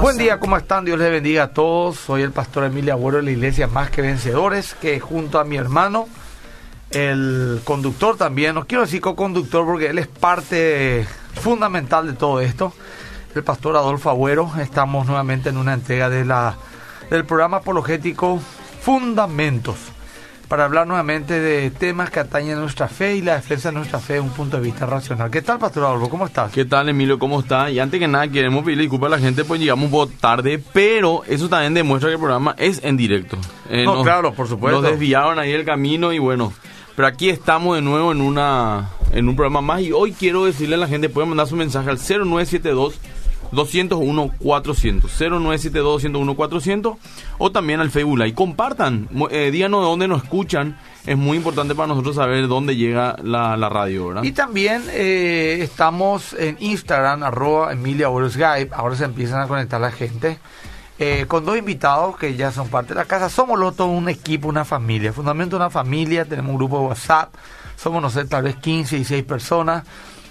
Buen día, ¿cómo están? Dios les bendiga a todos. Soy el pastor Emilio Agüero de la iglesia Más que Vencedores, que junto a mi hermano, el conductor también, no quiero decir co-conductor porque él es parte fundamental de todo esto, el pastor Adolfo Agüero. Estamos nuevamente en una entrega de la, del programa apologético Fundamentos para hablar nuevamente de temas que atañen a nuestra fe y la defensa de nuestra fe desde un punto de vista racional. ¿Qué tal, Pastor Adolfo? ¿Cómo estás? ¿Qué tal, Emilio? ¿Cómo está? Y antes que nada, queremos pedirle disculpas a la gente, pues llegamos un poco tarde, pero eso también demuestra que el programa es en directo. Eh, No, claro, por supuesto. Nos desviaron ahí el camino y bueno, pero aquí estamos de nuevo en una en un programa más y hoy quiero decirle a la gente, pueden mandar su mensaje al 0972 201 400 0972 201 400 o también al Facebook y compartan eh, díganos de dónde nos escuchan es muy importante para nosotros saber dónde llega la, la radio ¿verdad? Y también eh, estamos en Instagram, arroba Emilia Skype. Ahora se empiezan a conectar la gente. eh, con dos invitados que ya son parte de la casa. Somos los todo un equipo, una familia. Fundamento una familia. Tenemos un grupo de WhatsApp. Somos, no sé, tal vez 15 y 6 personas.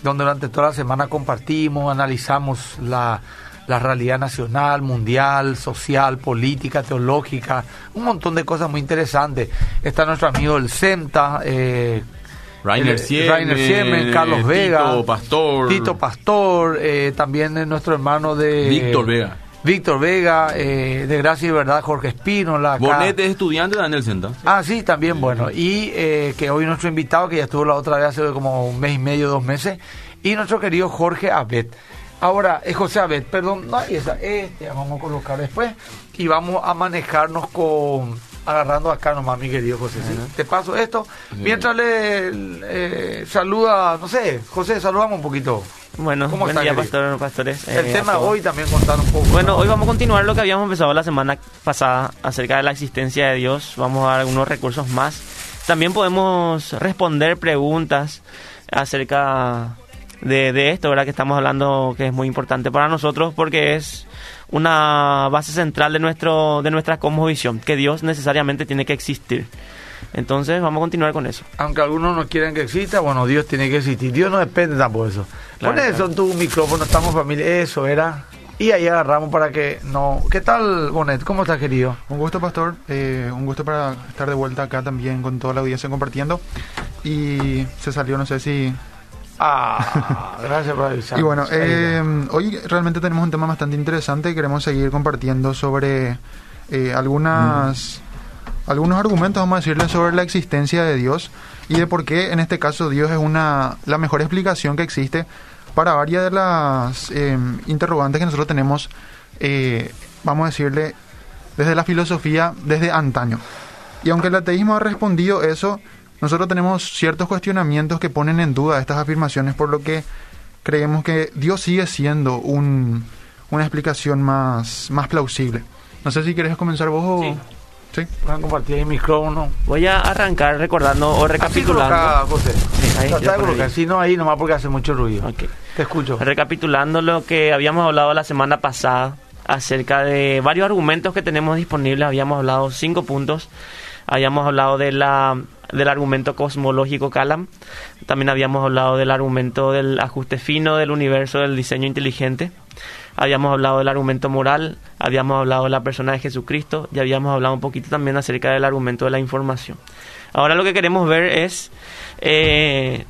Donde durante toda la semana compartimos, analizamos la, la realidad nacional, mundial, social, política, teológica. Un montón de cosas muy interesantes. Está nuestro amigo el CEMTA. Eh, Rainer el- Siemen, Carlos Tito Vega, Pastor. Tito Pastor, eh, también eh, nuestro hermano de Víctor Vega. Víctor Vega, eh, de Gracia y Verdad, Jorge Espínola. Bonet es estudiante de Daniel Senta. Ah, sí, también, bueno. Y eh, que hoy nuestro invitado, que ya estuvo la otra vez hace como un mes y medio, dos meses, y nuestro querido Jorge Abet. Ahora, es José Abet, perdón, no, y esa, este, vamos a colocar después, y vamos a manejarnos con, agarrando acá nomás, mi querido José. ¿sí? Te paso esto, mientras le eh, saluda, no sé, José, saludamos un poquito. Bueno, ¿Cómo buen está, día, pastor, pastores. El eh, tema hoy también contar un poco. Bueno, hoy vamos a continuar lo que habíamos empezado la semana pasada acerca de la existencia de Dios. Vamos a dar algunos recursos más. También podemos responder preguntas acerca de, de esto, ¿verdad? Que estamos hablando que es muy importante para nosotros porque es una base central de nuestro de nuestra cosmovisión, que Dios necesariamente tiene que existir. Entonces, vamos a continuar con eso. Aunque algunos no quieran que exista, bueno, Dios tiene que existir. Dios no depende tampoco de eso. Claro, Pon eso claro. en tu micrófono, estamos familia, eso era. Y ahí agarramos para que no... ¿Qué tal, Bonet? ¿Cómo estás, querido? Un gusto, Pastor. Eh, un gusto para estar de vuelta acá también con toda la audiencia compartiendo. Y se salió, no sé si... Ah, gracias por avisar. Y bueno, eh, hoy realmente tenemos un tema bastante interesante. Queremos seguir compartiendo sobre eh, algunas... Algunos argumentos, vamos a decirle, sobre la existencia de Dios y de por qué en este caso Dios es una la mejor explicación que existe para varias de las eh, interrogantes que nosotros tenemos, eh, vamos a decirle, desde la filosofía, desde antaño. Y aunque el ateísmo ha respondido eso, nosotros tenemos ciertos cuestionamientos que ponen en duda estas afirmaciones, por lo que creemos que Dios sigue siendo un, una explicación más, más plausible. No sé si quieres comenzar vos o... Sí. ¿Sí? Van a compartir el micrófono. Voy a arrancar recordando o recapitulando. coloca, José. ahí, Trata de colocar, ahí. si no ahí nomás porque hace mucho ruido. Ok. Te escucho. Recapitulando lo que habíamos hablado la semana pasada acerca de varios argumentos que tenemos disponibles, habíamos hablado cinco puntos, habíamos hablado de la del argumento cosmológico Calam, también habíamos hablado del argumento del ajuste fino del universo del diseño inteligente, habíamos hablado del argumento moral, habíamos hablado de la persona de Jesucristo y habíamos hablado un poquito también acerca del argumento de la información. Ahora lo que queremos ver es eh,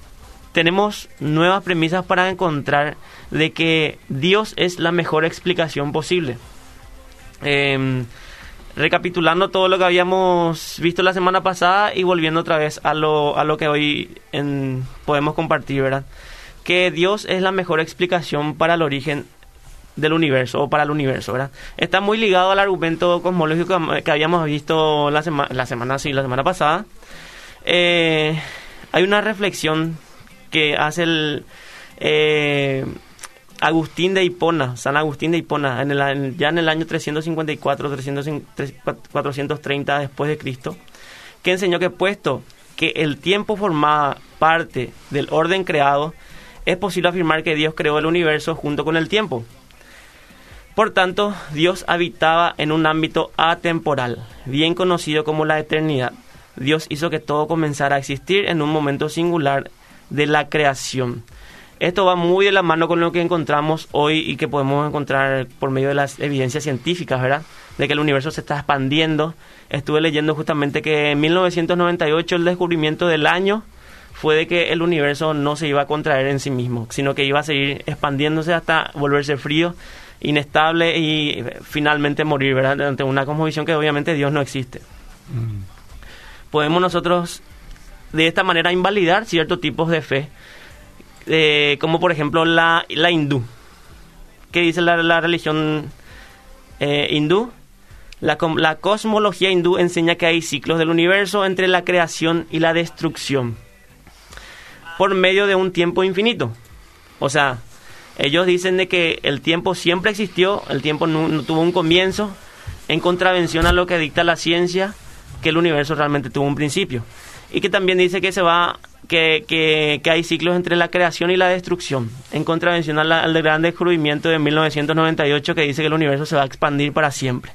tenemos nuevas premisas para encontrar de que Dios es la mejor explicación posible. Em, recapitulando todo lo que habíamos visto la semana pasada y volviendo otra vez a lo, a lo que hoy en- podemos compartir, ¿verdad? Que Dios es la mejor explicación para el origen del universo o para el universo, ¿verdad? Está muy ligado al argumento cosmológico que- habíamos visto la, sema- la semana sí, la semana pasada. Eh, hay una reflexión que hace el eh, Agustín de Hipona, San Agustín de Hipona, en el, ya en el año 354, 300, 430 después de Cristo, que enseñó que puesto que el tiempo formaba parte del orden creado, es posible afirmar que Dios creó el universo junto con el tiempo. Por tanto, Dios habitaba en un ámbito atemporal, bien conocido como la eternidad. Dios hizo que todo comenzara a existir en un momento singular de la creación. Esto va muy de la mano con lo que encontramos hoy y que podemos encontrar por medio de las evidencias científicas, ¿verdad? De que el universo se está expandiendo. Estuve leyendo justamente que en 1998 el descubrimiento del año fue de que el universo no se iba a contraer en sí mismo, sino que iba a seguir expandiéndose hasta volverse frío, inestable y finalmente morir, ¿verdad? Ante una cosmovisión que obviamente Dios no existe. Podemos nosotros de esta manera invalidar ciertos tipos de fe, eh, como por ejemplo la, la hindú. ¿Qué dice la, la religión eh, hindú? La, la cosmología hindú enseña que hay ciclos del universo entre la creación y la destrucción por medio de un tiempo infinito. O sea, ellos dicen de que el tiempo siempre existió, el tiempo no, no tuvo un comienzo, en contravención a lo que dicta la ciencia, que el universo realmente tuvo un principio. Y que también dice que se va que, que, hay ciclos entre la creación y la destrucción, en contravención a la- al gran descubrimiento de 1998 que dice que el universo se va a expandir para siempre.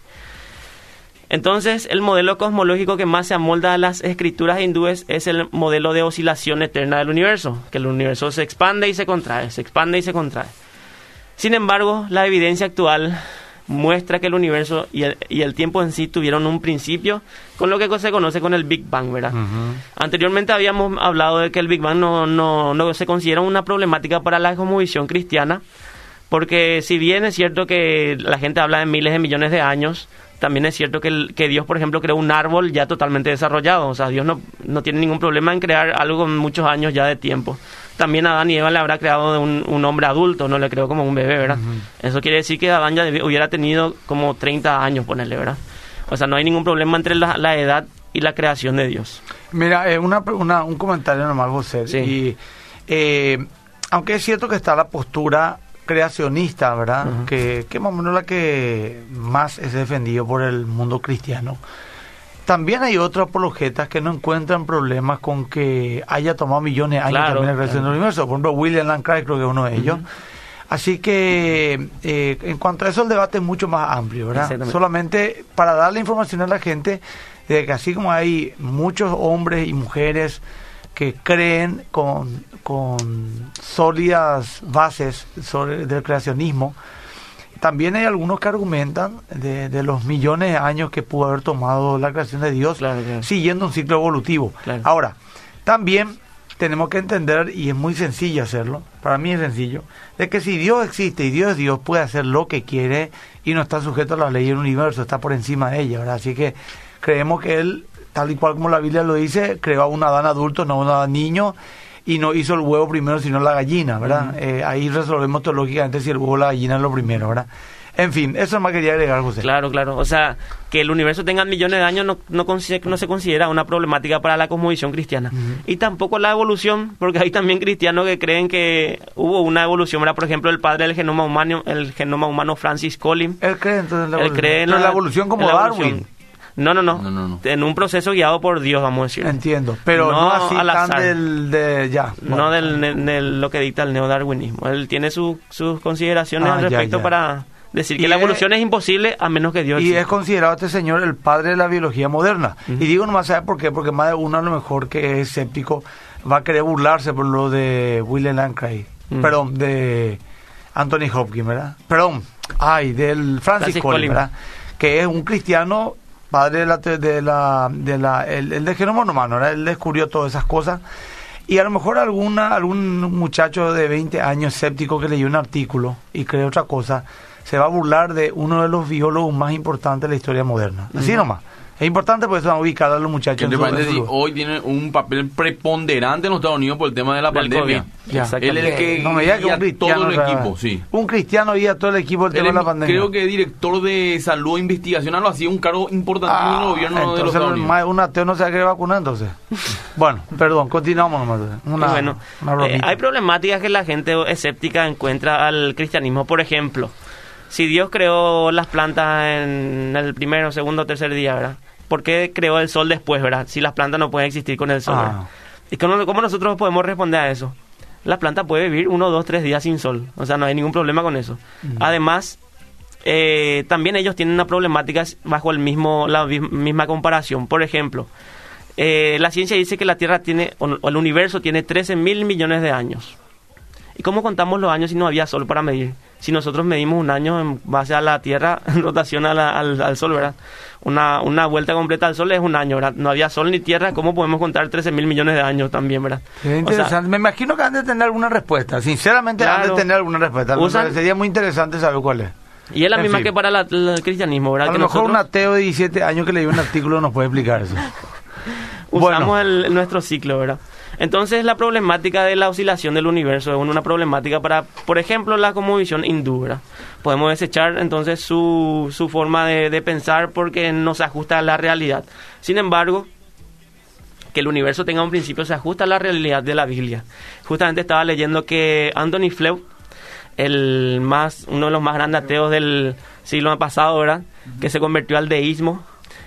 Entonces, el modelo cosmológico que más se amolda a las escrituras hindúes es el modelo de oscilación eterna del universo, que el universo se expande y se contrae, se expande y se contrae. Sin embargo, la evidencia actual muestra que el universo y el, y el tiempo en sí tuvieron un principio con lo que se conoce con el Big Bang, ¿verdad? Anteriormente habíamos hablado de que el Big Bang no, no, no se considera una problemática para la cosmovisión cristiana, porque si bien es cierto que la gente habla de miles de millones de años, también es cierto que, el- que Dios, por ejemplo, creó un árbol ya totalmente desarrollado. O sea, Dios no, no tiene ningún problema en crear algo con muchos años ya de tiempo. También Adán y Eva le habrá creado un, un hombre adulto, no le creó como un bebé, ¿verdad? Eso quiere decir que Adán ya hubiera tenido como 30 años, ponerle, ¿verdad? O sea, no hay ningún problema entre la, la edad y la creación de Dios. Mira, eh, una, una- un comentario nomás, José. Sí. Y, eh, aunque es cierto que está la postura creacionista, ¿verdad? Ujú. que, que más o menos la que más es defendido por el mundo cristiano. También hay otros apologetas que no encuentran problemas con que haya tomado millones de años Claro, también la creación claro. del universo. Por ejemplo, William Lane Craig creo que es uno de ellos. Así que eh, en cuanto a eso el debate es mucho más amplio, ¿verdad? Solamente para darle información a la gente de que así como hay muchos hombres y mujeres que creen con, con sólidas bases sobre del creacionismo, también hay algunos que argumentan de, de los millones de años que pudo haber tomado la creación de Dios Claro, claro. siguiendo un ciclo evolutivo. Claro. Ahora, también tenemos que entender, y es muy sencillo hacerlo, para mí es sencillo, de que si Dios existe y Dios es Dios, puede hacer lo que quiere y no está sujeto a las leyes del universo, está por encima de ella, ¿verdad? Así que creemos que Él, tal y cual como la Biblia lo dice, creó a un Adán adulto, no a un Adán niño, y no hizo el huevo primero, sino la gallina, ¿verdad? Eh, ahí resolvemos teológicamente si el huevo o la gallina es lo primero, ¿verdad? En fin, eso más quería agregar, José. Claro, claro. O sea, que el universo tenga millones de años no, no, no se considera una problemática para la cosmovisión cristiana. Y tampoco la evolución, porque hay también cristianos que creen que hubo una evolución. ¿verdad? Por ejemplo, el padre del genoma humano, el genoma humano Francis Collins, Él cree entonces en la él evolución. cree en la, la evolución como Darwin. evolución. No, no, no, No, no, no. En un proceso guiado por Dios, vamos a decir. Entiendo, pero no, No así al tan del de ya. No del, del- del- lo que dicta el neodarwinismo. Él tiene su- sus consideraciones Ah, al respecto ya. para decir que Y la evolución es imposible a menos que Dios Y exista. es considerado este señor el padre de la biología moderna. Y digo nomás, ¿sabe por qué? Porque más de uno a lo mejor que es escéptico va a querer burlarse por lo de William. Mm. Perdón, de Anthony Hopkins, ¿verdad? Perdón, ay, del Francis, Francis Collins, Collins. ¿verdad? Que es un cristiano, padre de la, de la, de la, el, el de genoma humano, ¿verdad? Él descubrió todas esas cosas. Y a lo mejor alguna, algún muchacho de 20 años escéptico que leyó un artículo y cree otra cosa, se va a burlar de uno de los biólogos más importantes de la historia moderna. Así nomás. Es importante porque ubicar a los muchachos. entre en su- en paréntesis, su- hoy tiene un papel preponderante en los Estados Unidos por el tema de la pandemia. Él es el que no me diga que guía un cristiano. todo el equipo, sí. Un cristiano guía todo el equipo el tema de la pandemia. creo que director de salud e investigación, algo así, un cargo importante en el Ah, gobierno de los entonces Estados Unidos. más- un ateo no se va vacunar entonces. bueno, perdón, continuamos nomás. Una, bueno, una eh, hay problemáticas que la gente escéptica encuentra al cristianismo. Por ejemplo, si Dios creó las plantas en el primero, segundo, tercer día, ¿verdad? ¿Por qué creó el sol después, verdad? Si las plantas no pueden existir con el sol. Ah. ¿Y cómo, cómo nosotros podemos responder a eso? La planta puede vivir uno, dos, tres días sin sol. O sea, no hay ningún problema con eso. Además, eh, también ellos tienen una problemática bajo el mismo la misma comparación. Por ejemplo, eh, la ciencia dice que la Tierra tiene, o o el universo tiene 13 mil millones de años. ¿Y cómo contamos los años si no había sol para medir? Si nosotros medimos un año en base a la Tierra en rotación a la- al, al Sol, ¿verdad? Una, una vuelta completa al Sol es un año, ¿verdad? No había Sol ni Tierra, ¿cómo podemos contar 13 mil millones de años también, ¿verdad? O sea, interesante. Me imagino que han de tener alguna respuesta. Sinceramente han Claro. de tener alguna respuesta. Usan- parecería muy interesante saber cuál es. y es la en misma fin. que para la- la- el cristianismo, ¿verdad? A lo que mejor un ateo de 17 años que leí un artículo nos puede explicar eso. usamos Bueno. el- nuestro ciclo, ¿verdad? Entonces la problemática de la oscilación del universo es una problemática para, por ejemplo, la cosmovisión hindú, ¿verdad? Podemos desechar entonces su, su forma de, de pensar porque no se ajusta a la realidad. Sin embargo, que el universo tenga un principio se ajusta a la realidad de la Biblia. Justamente estaba leyendo que Anthony Flew, el más, uno de los más grandes ateos del siglo pasado, ¿verdad? Que se convirtió al deísmo,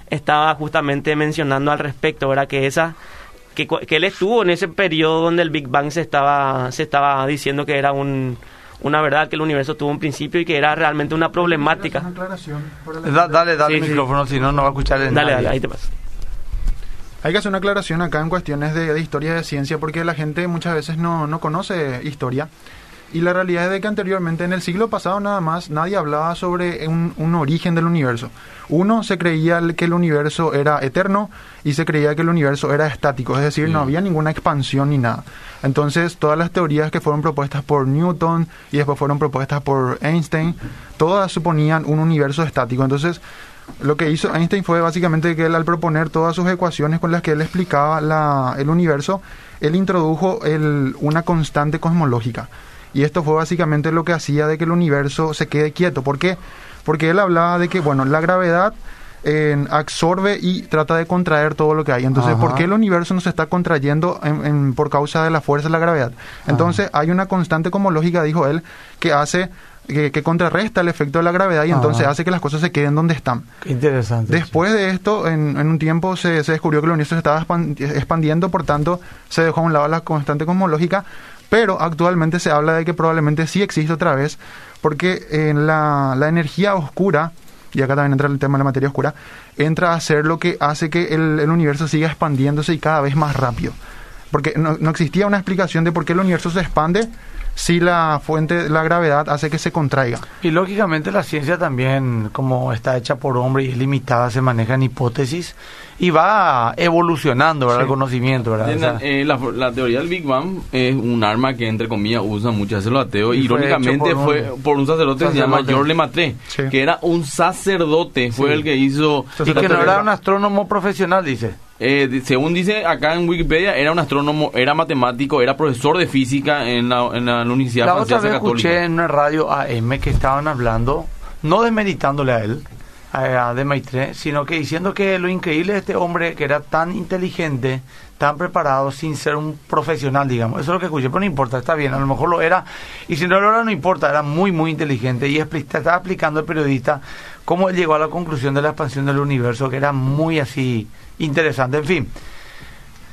estaba justamente mencionando al respecto, ¿verdad? Que esa que, que él estuvo en ese periodo donde el Big Bang se estaba se estaba diciendo que era un una verdad que el universo tuvo un principio y que era realmente una problemática. Una aclaración para la Da- gente. dale, dale Sí, el sí. micrófono, si no, no va a escuchar el Dale, dale, ahí te pasa. Hay que hacer una aclaración acá en cuestiones de, de historia de ciencia porque la gente muchas veces no, no conoce historia. Y la realidad es de que anteriormente, en el siglo pasado nada más, nadie hablaba sobre un, un origen del universo. Uno se creía que el universo era eterno y se creía que el universo era estático, es decir, no había ninguna expansión ni nada. Entonces, todas las teorías que fueron propuestas por Newton y después fueron propuestas por Einstein, todas suponían un universo estático. Entonces, lo que hizo Einstein fue básicamente que él al proponer todas sus ecuaciones con las que él explicaba la- el universo, él introdujo el- una constante cosmológica. Y esto fue básicamente lo que hacía de que el universo se quede quieto. ¿Por qué? Porque él hablaba de que, bueno, la gravedad eh, absorbe y trata de contraer todo lo que hay. Entonces, Ajá. ¿por qué el universo no se está contrayendo en- en- por causa de la fuerza de la gravedad? Entonces, hay una constante cosmológica, dijo él, que hace que, que contrarresta el efecto de la gravedad y entonces hace que las cosas se queden donde están. Qué interesante. Después de esto, en, en un tiempo se, se descubrió que el universo se estaba expan- expandiendo, por tanto, se dejó a un lado la constante cosmológica, pero actualmente se habla de que probablemente sí existe otra vez, porque en la, la energía oscura, y acá también entra el tema de la materia oscura, entra a ser lo que hace que el, universo siga expandiéndose y cada vez más rápido. Porque no, no existía una explicación de por qué el universo se expande si la fuente, la gravedad hace que se contraiga. Y lógicamente la ciencia también, como está hecha por hombre y es limitada, se maneja en hipótesis y va evolucionando ¿verdad? el conocimiento. ¿verdad? O sea, Eh, la, la teoría del Big Bang es un arma que, entre comillas, usan muchas veces los ateos. Irónicamente por fue un- por un sacerdote que se llama sacerdote. Lemaitre, Sí. que era un sacerdote, fue Sí. el que hizo... y que no era un astrónomo profesional, dice. Eh, según dice acá en Wikipedia, era un astrónomo, era matemático, era profesor de física en la, en la Universidad La otra Francesa vez Católica. escuché en una radio AM que estaban hablando, no desmeritándole a él, a, a de Maitre, sino que diciendo que lo increíble de este hombre que era tan inteligente, tan preparado, sin ser un profesional, digamos. Eso es lo que escuché, pero no importa, está bien, a lo mejor lo era, y si no lo era, no importa, era muy, muy inteligente, y estaba explicando el periodista cómo él llegó a la conclusión de la expansión del universo, que era muy así interesante. En fin,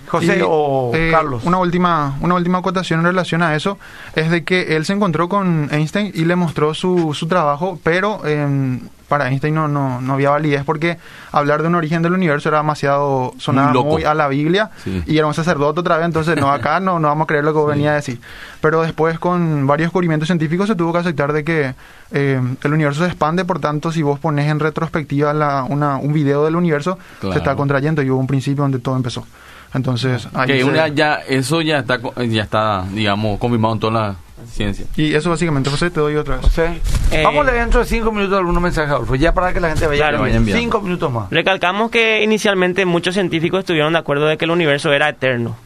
José Y, o eh, Carlos. Una última, una última acotación en relación a eso es de que él se encontró con Einstein y le mostró su, su trabajo, pero eh, para Einstein no, no, no había validez porque hablar de un origen del universo era demasiado, sonaba Muy a la Biblia Sí. y era un sacerdote otra vez, entonces no, acá no, no vamos a creer lo que vos venía a decir. Pero después con varios descubrimientos científicos se tuvo que aceptar de que eh, el universo se expande, por tanto si vos pones en retrospectiva la, una, un video del universo, Claro. se está contrayendo y hubo un principio donde todo empezó. Entonces, ahí se- una- ya, eso ya está, co- ya está, digamos, confirmado en toda la ciencia. Y eso básicamente, José, te doy otra vez. José, Eh, vamos a leer dentro de cinco minutos algunos mensajes, Adolfo, ya para que la gente vaya Claro. Vaya. Cinco minutos más. Recalcamos que inicialmente muchos científicos estuvieron de acuerdo de que el universo era eterno.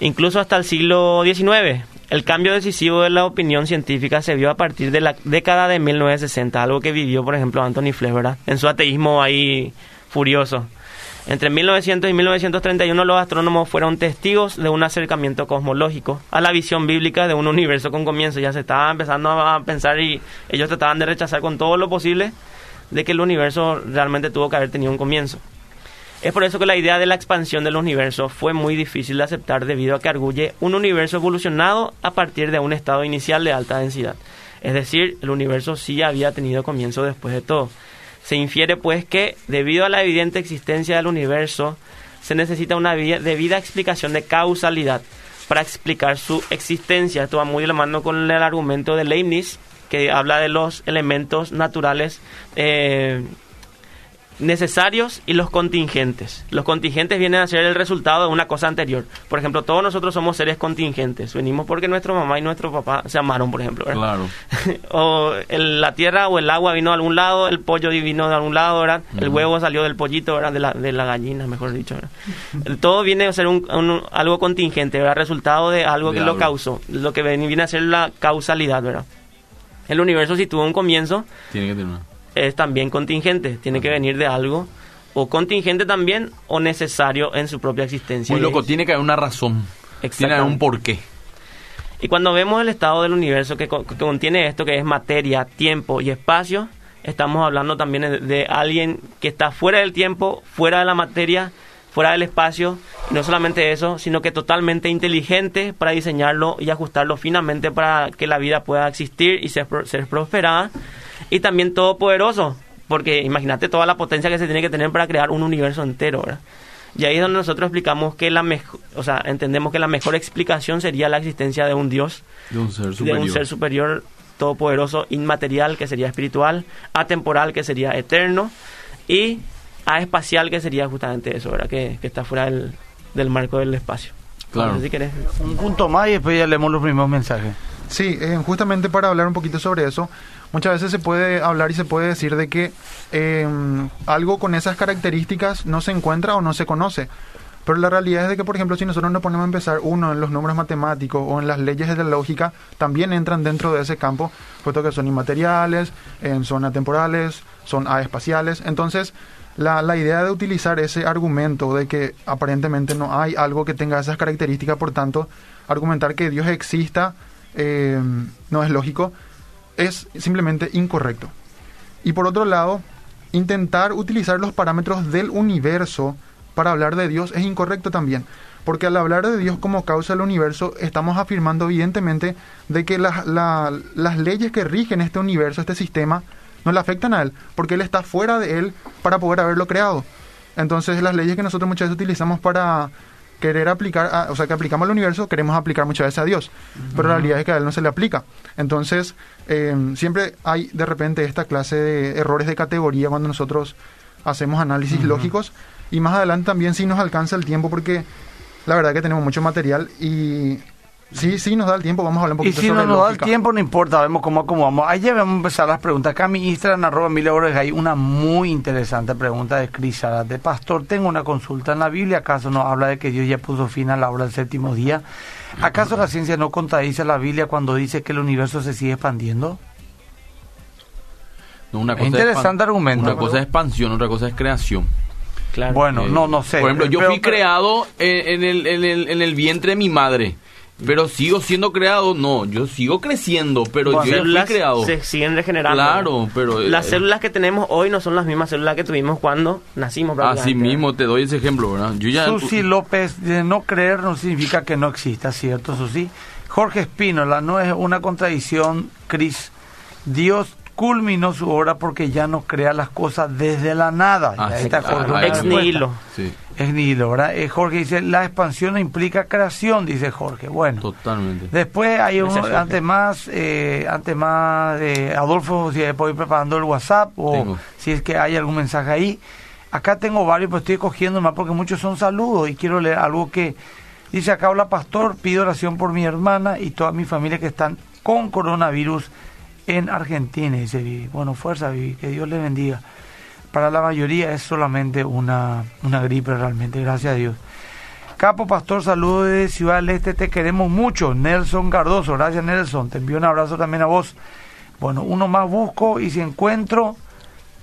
Incluso hasta el siglo XIX. El cambio decisivo de la opinión científica se vio a partir de la década de 1960, algo que vivió, por ejemplo, Anthony Flesch, ¿verdad? En su ateísmo ahí furioso. Entre 1900 y 1931 los astrónomos fueron testigos de un acercamiento cosmológico a la visión bíblica de un universo con comienzo. Ya se estaba empezando a pensar y ellos trataban de rechazar con todo lo posible de que el universo realmente tuvo que haber tenido un comienzo. Es por eso que la idea de la expansión del universo fue muy difícil de aceptar debido a que arguye un universo evolucionado a partir de un estado inicial de alta densidad. Es decir, el universo sí había tenido comienzo después de todo. Se infiere pues que, debido a la evidente existencia del universo, se necesita una debida explicación de causalidad para explicar su existencia. Esto va muy de la mano con el argumento de Leibniz, que habla de los elementos naturales eh, necesarios y los contingentes. Los contingentes vienen a ser el resultado de una cosa anterior. Por ejemplo, todos nosotros somos seres contingentes. Venimos porque nuestra mamá y nuestro papá se amaron, por ejemplo. ¿verdad? Claro. o el- la tierra o el agua vino de algún lado, el pollo vino de algún lado, ¿verdad? El huevo salió del pollito, ¿verdad? De la, de la gallina, mejor dicho, ¿verdad? El- Todo viene a ser un, un- algo contingente, ¿verdad? Resultado de algo De que lo causó, lo que viene a ser la causalidad, ¿verdad? El universo si tuvo un comienzo Tiene que tener una. Es también contingente, tiene que venir de algo o contingente también o necesario en su propia existencia. Muy loco, tiene que haber una razón. Tiene que haber un porqué. Y cuando vemos el estado del universo que, que contiene esto, que es materia, tiempo y espacio, estamos hablando también de, de alguien que está fuera del tiempo, fuera de la materia, fuera del espacio, y no solamente eso, sino que totalmente inteligente para diseñarlo y ajustarlo finamente para que la vida pueda existir y ser, ser prosperada, y también todopoderoso, porque imagínate toda la potencia que se tiene que tener para crear un universo entero, ¿verdad? Y ahí es donde nosotros explicamos que la mejor, o sea, entendemos que la mejor explicación sería la existencia de un Dios, De un ser de superior. un ser superior todopoderoso, inmaterial, que sería espiritual, atemporal, que sería eterno, y aespacial, que sería justamente eso, ¿verdad? Que, que está fuera del, del marco del espacio. Claro. No sé si querés. Un punto más y después ya leemos los primeros mensajes. Sí, eh, justamente para hablar un poquito sobre eso, muchas veces se puede hablar y se puede decir de que eh, algo con esas características no se encuentra o no se conoce. Pero la realidad es de que, por ejemplo, si nosotros nos ponemos a empezar uno en los números matemáticos o en las leyes de la lógica, también entran dentro de ese campo, puesto que son inmateriales, son atemporales, son aespaciales. Entonces, la, la idea de utilizar ese argumento de que aparentemente no hay algo que tenga esas características, por tanto, argumentar que Dios exista eh, no es lógico, es simplemente incorrecto. Y por otro lado, intentar utilizar los parámetros del universo para hablar de Dios es incorrecto también. Porque al hablar de Dios como causa del universo, estamos afirmando evidentemente de que las- la- las leyes que rigen este universo, este sistema, no le afectan a Él, porque Él está fuera de Él para poder haberlo creado. Entonces las leyes que nosotros muchas veces utilizamos para querer aplicar, a- o sea, que aplicamos al universo, queremos aplicar muchas veces a Dios, pero la realidad es que a Él no se le aplica. Entonces, eh, siempre hay de repente esta clase de errores de categoría cuando nosotros hacemos análisis lógicos y más adelante también si nos alcanza el tiempo porque la verdad que tenemos mucho material y sí, sí nos da el tiempo, vamos a hablar un Y poquito si no sobre nos da el tiempo, no importa, vemos cómo acomodamos. Ahí ya vamos a empezar las preguntas. Acá mi Instagram, arroba mil euros, hay una muy interesante pregunta de Cris de Pastor, tengo una consulta en la Biblia, ¿acaso no habla de que Dios ya puso fin a la obra del séptimo día? ¿Acaso la ciencia no contradice a la Biblia cuando dice que el universo se sigue expandiendo? No, una Es cosa interesante argumento. Una cosa es expansión, otra cosa es creación. Claro. Bueno, Eh, no, no sé. Por ejemplo, yo Pero- fui pero- creado en, en el, en, el, en el vientre de mi madre. Pero sigo siendo creado, no, yo sigo creciendo, pero Bueno, yo ya fui creado. se siguen regenerando. Claro, pero... eh, Las células que tenemos hoy no son las mismas células que tuvimos cuando nacimos. Así mismo te doy ese ejemplo, ¿verdad? Yo ya... Susi López, de no creer no significa que no exista, ¿cierto, Susi? Jorge Espínola, no es una contradicción, Cris. Dios culminó su obra porque ya no crea las cosas desde la nada. Ah, Ahí sí, está claro, Ex nihilo. Sí, Es nihilo, ¿verdad? Eh, Jorge dice, la expansión no implica creación, dice Jorge. Bueno. totalmente. Después hay un, antes más, eh, antes más, eh, Adolfo, si puedo ir preparando el WhatsApp o Tengo. si es que hay algún mensaje ahí. Acá tengo varios, pero estoy cogiendo más porque muchos son saludos y quiero leer algo que dice acá, hola pastor, pido oración por mi hermana y toda mi familia que están con coronavirus en Argentina, dice Vivi. Bueno, fuerza Vivi, que Dios le bendiga. Para la mayoría es solamente una, una gripe realmente, gracias a Dios. Capo Pastor, saludos de Ciudad del Este, te queremos mucho. Nelson Cardoso, gracias Nelson, te envío un abrazo también a vos. Bueno, uno más busco y si encuentro,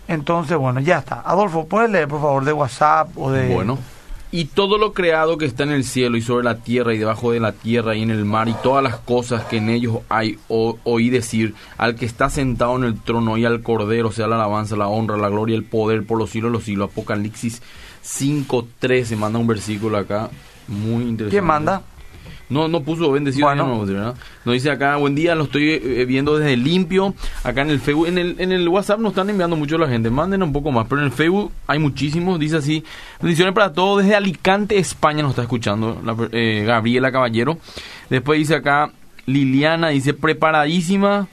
entonces bueno, ya está. Adolfo, ¿puedes leer por favor de WhatsApp o de... Bueno. Y todo lo creado que está en el cielo y sobre la tierra y debajo de la tierra y en el mar y todas las cosas que en ellos hay, o- oí decir al que está sentado en el trono y al cordero sea la alabanza, la honra, la gloria, el poder por los siglos de los siglos. Apocalipsis 5.13 manda un versículo acá muy interesante. ¿Quién manda? No, no puso bendecido. Bueno. no, ¿verdad? Nos dice acá, buen día, lo estoy eh, viendo desde limpio. Acá en el Facebook, en el, en el WhatsApp nos están enviando mucho la gente. Manden un poco más, pero en el Facebook hay muchísimos. Dice así, bendiciones para todos. Desde Alicante, España nos está escuchando la eh, Gabriela Caballero. Después dice acá, Liliana, dice, preparadísima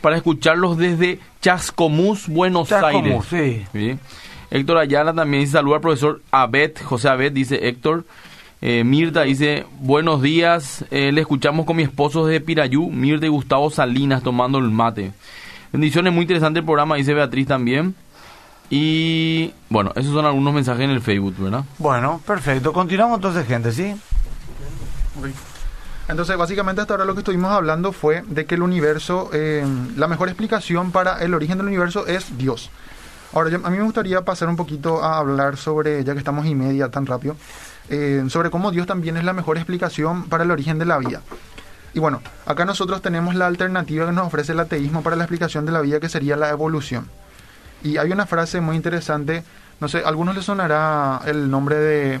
para escucharlos desde Chascomús, Buenos Chascomús, Aires. sí. Sí. Héctor Ayala también dice saluda al profesor Abed, José Abed, dice Héctor. Eh, Mirta dice, buenos días, eh, le escuchamos con mi esposo desde Pirayú, Mirta y Gustavo Salinas tomando el mate. Bendiciones, muy interesante el programa, dice Beatriz también. Y bueno, esos son algunos mensajes en el Facebook, ¿verdad? Bueno, perfecto. Continuamos entonces, gente, ¿sí? Entonces, básicamente hasta ahora lo que estuvimos hablando fue de que el universo, eh, la mejor explicación para el origen del universo es Dios. Ahora, yo- a mí me gustaría pasar un poquito a hablar sobre, ya que estamos y media tan rápido, eh, sobre cómo Dios también es la mejor explicación para el origen de la vida. Y bueno, acá nosotros tenemos la alternativa que nos ofrece el ateísmo para la explicación de la vida, que sería la evolución. Y hay una frase muy interesante, no sé, a algunos les sonará el nombre de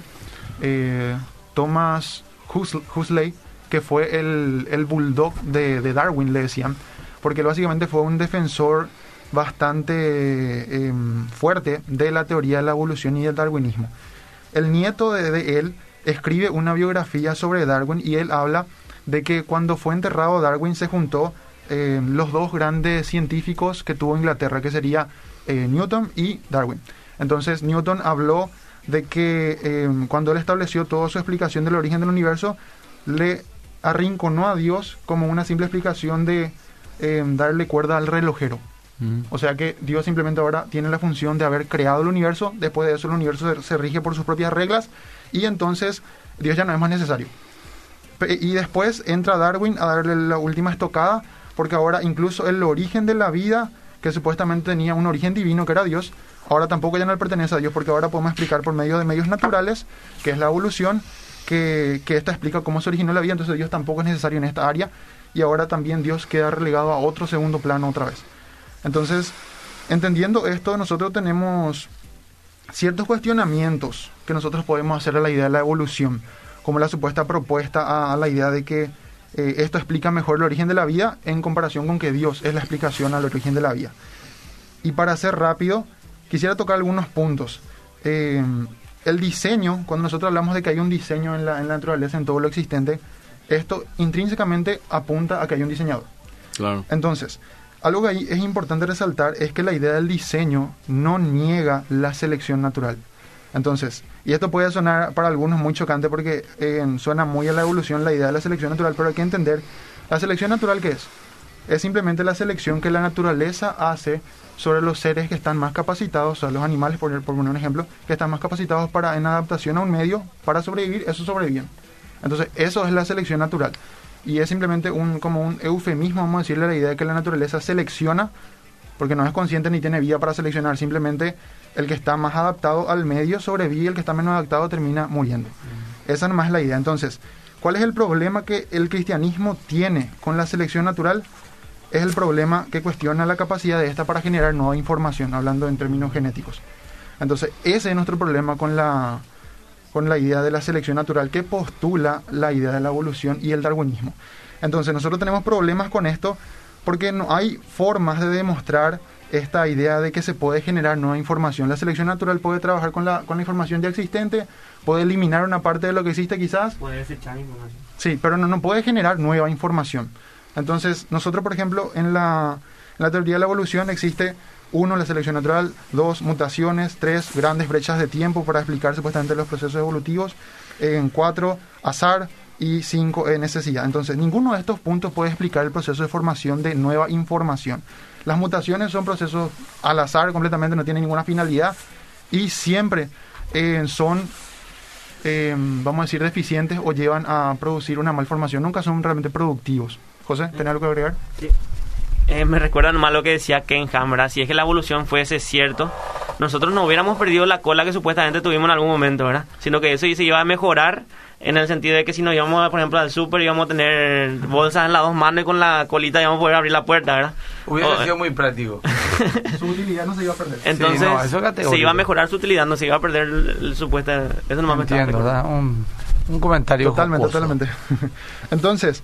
eh, Thomas Huxley, que fue el, el bulldog de, Darwin, le decían, porque él básicamente fue un defensor bastante em, fuerte de la teoría de la evolución y del darwinismo. El nieto de, él escribe una biografía sobre Darwin y él habla de que cuando fue enterrado Darwin se juntó eh, los dos grandes científicos que tuvo Inglaterra, que sería eh, Newton y Darwin. Entonces Newton habló de que eh, cuando él estableció toda su explicación del origen del universo, le arrinconó a Dios como una simple explicación de darle cuerda al relojero. O sea que Dios simplemente ahora tiene la función de haber creado el universo, después de eso el universo se, rige por sus propias reglas y entonces Dios ya no es más necesario. Y después entra Darwin a darle la última estocada, porque ahora incluso el origen de la vida, que supuestamente tenía un origen divino que era Dios, ahora tampoco ya no le pertenece a Dios, porque ahora podemos explicar por medio de medios naturales, que es la evolución, que, que esta explica cómo se originó la vida, entonces Dios tampoco es necesario en esta área, y ahora también Dios queda relegado a otro segundo plano otra vez. Entonces, entendiendo esto, nosotros tenemos ciertos cuestionamientos que nosotros podemos hacer a la idea de la evolución, como la supuesta propuesta a, a la idea de que eh, esto explica mejor el origen de la vida en comparación con que Dios es la explicación al origen de la vida. Y para ser rápido, quisiera tocar algunos puntos. Eh, el diseño, cuando nosotros hablamos de que hay un diseño en la, en la naturaleza, en todo lo existente, esto intrínsecamente apunta a que hay un diseñador. Claro. Entonces, algo que ahí es importante resaltar es que la idea del diseño no niega la selección natural. Entonces, y esto puede sonar para algunos muy chocante porque eh, suena muy a la evolución la idea de la selección natural, pero hay que entender, la selección natural qué es? Es simplemente la selección que la naturaleza hace sobre los seres que están más capacitados, o sea, los animales, por, por un ejemplo, que están más capacitados para en adaptación a un medio para sobrevivir, eso sobreviven. Entonces, eso es la selección natural. Y es simplemente un, como un eufemismo, vamos a decirle, la idea de que la naturaleza selecciona, porque no es consciente ni tiene vida para seleccionar, simplemente el que está más adaptado al medio sobrevive y el que está menos adaptado termina muriendo. Esa nomás es la idea. Entonces, ¿cuál es el problema que el cristianismo tiene con la selección natural? Es el problema que cuestiona la capacidad de esta para generar nueva información, hablando en términos genéticos. Entonces, ese es nuestro problema con la, con la idea de la selección natural que postula la idea de la evolución y el darwinismo. Entonces nosotros tenemos problemas con esto porque no hay formas de demostrar esta idea de que se puede generar nueva información. La selección natural puede trabajar con la, con la información ya existente, puede eliminar una parte de lo que existe quizás, Puede desechar información. Sí, pero no, no puede generar nueva información. Entonces, nosotros, por ejemplo, en la, en la teoría de la evolución existe, uno, la selección natural, dos, mutaciones, tres, grandes brechas de tiempo para explicar supuestamente los procesos evolutivos, en cuatro, azar y cinco, eh, necesidad. Entonces, ninguno de estos puntos puede explicar el proceso de formación de nueva información. Las mutaciones son procesos al azar, completamente no tienen ninguna finalidad y siempre eh, son eh, vamos a decir, deficientes o llevan a producir una malformación. Nunca son realmente productivos. José, ¿tenés algo que agregar? Eh, me recuerda nomás lo que decía Ken Hamra. Si es que la evolución fuese cierto, nosotros no hubiéramos perdido la cola que supuestamente tuvimos en algún momento, ¿verdad? Sino que eso se iba a mejorar en el sentido de que si nos íbamos, por ejemplo, al súper, íbamos a tener bolsas en las dos manos y con la colita íbamos a poder abrir la puerta, ¿verdad? Hubiera O- sido muy práctico. Su utilidad no se iba a perder. Entonces, no, eso se iba a mejorar su utilidad, no se iba a perder el, el supuesto... Eso no me Entiendo, estaba ¿verdad? Un- un comentario. Totalmente, jocoso. totalmente. Entonces,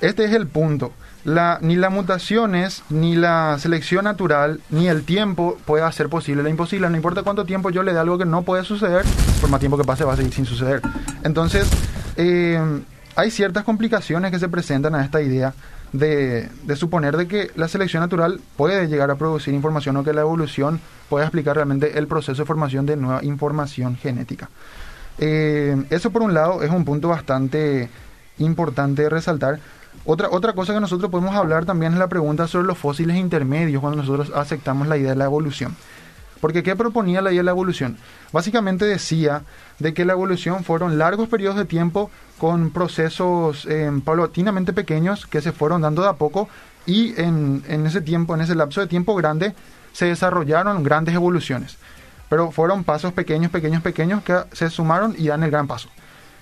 este es el punto. La, ni las mutaciones, ni la selección natural, ni el tiempo puede hacer posible lo imposible. No importa cuánto tiempo yo le dé algo que no puede suceder, por más tiempo que pase va a seguir sin suceder. Entonces, eh, hay ciertas complicaciones que se presentan a esta idea de, suponer de que la selección natural puede llegar a producir información o que la evolución puede explicar realmente el proceso de formación de nueva información genética. Eh, eso por un lado es un punto bastante importante de resaltar. Otra, otra cosa que nosotros podemos hablar también es la pregunta sobre los fósiles intermedios cuando nosotros aceptamos la idea de la evolución. Porque ¿qué proponía la idea de la evolución? Básicamente decía de que la evolución fueron largos periodos de tiempo con procesos eh, paulatinamente pequeños que se fueron dando de a poco y en, en ese tiempo, en ese lapso de tiempo grande, se desarrollaron grandes evoluciones. Pero fueron pasos pequeños, pequeños, pequeños que se sumaron y dan el gran paso.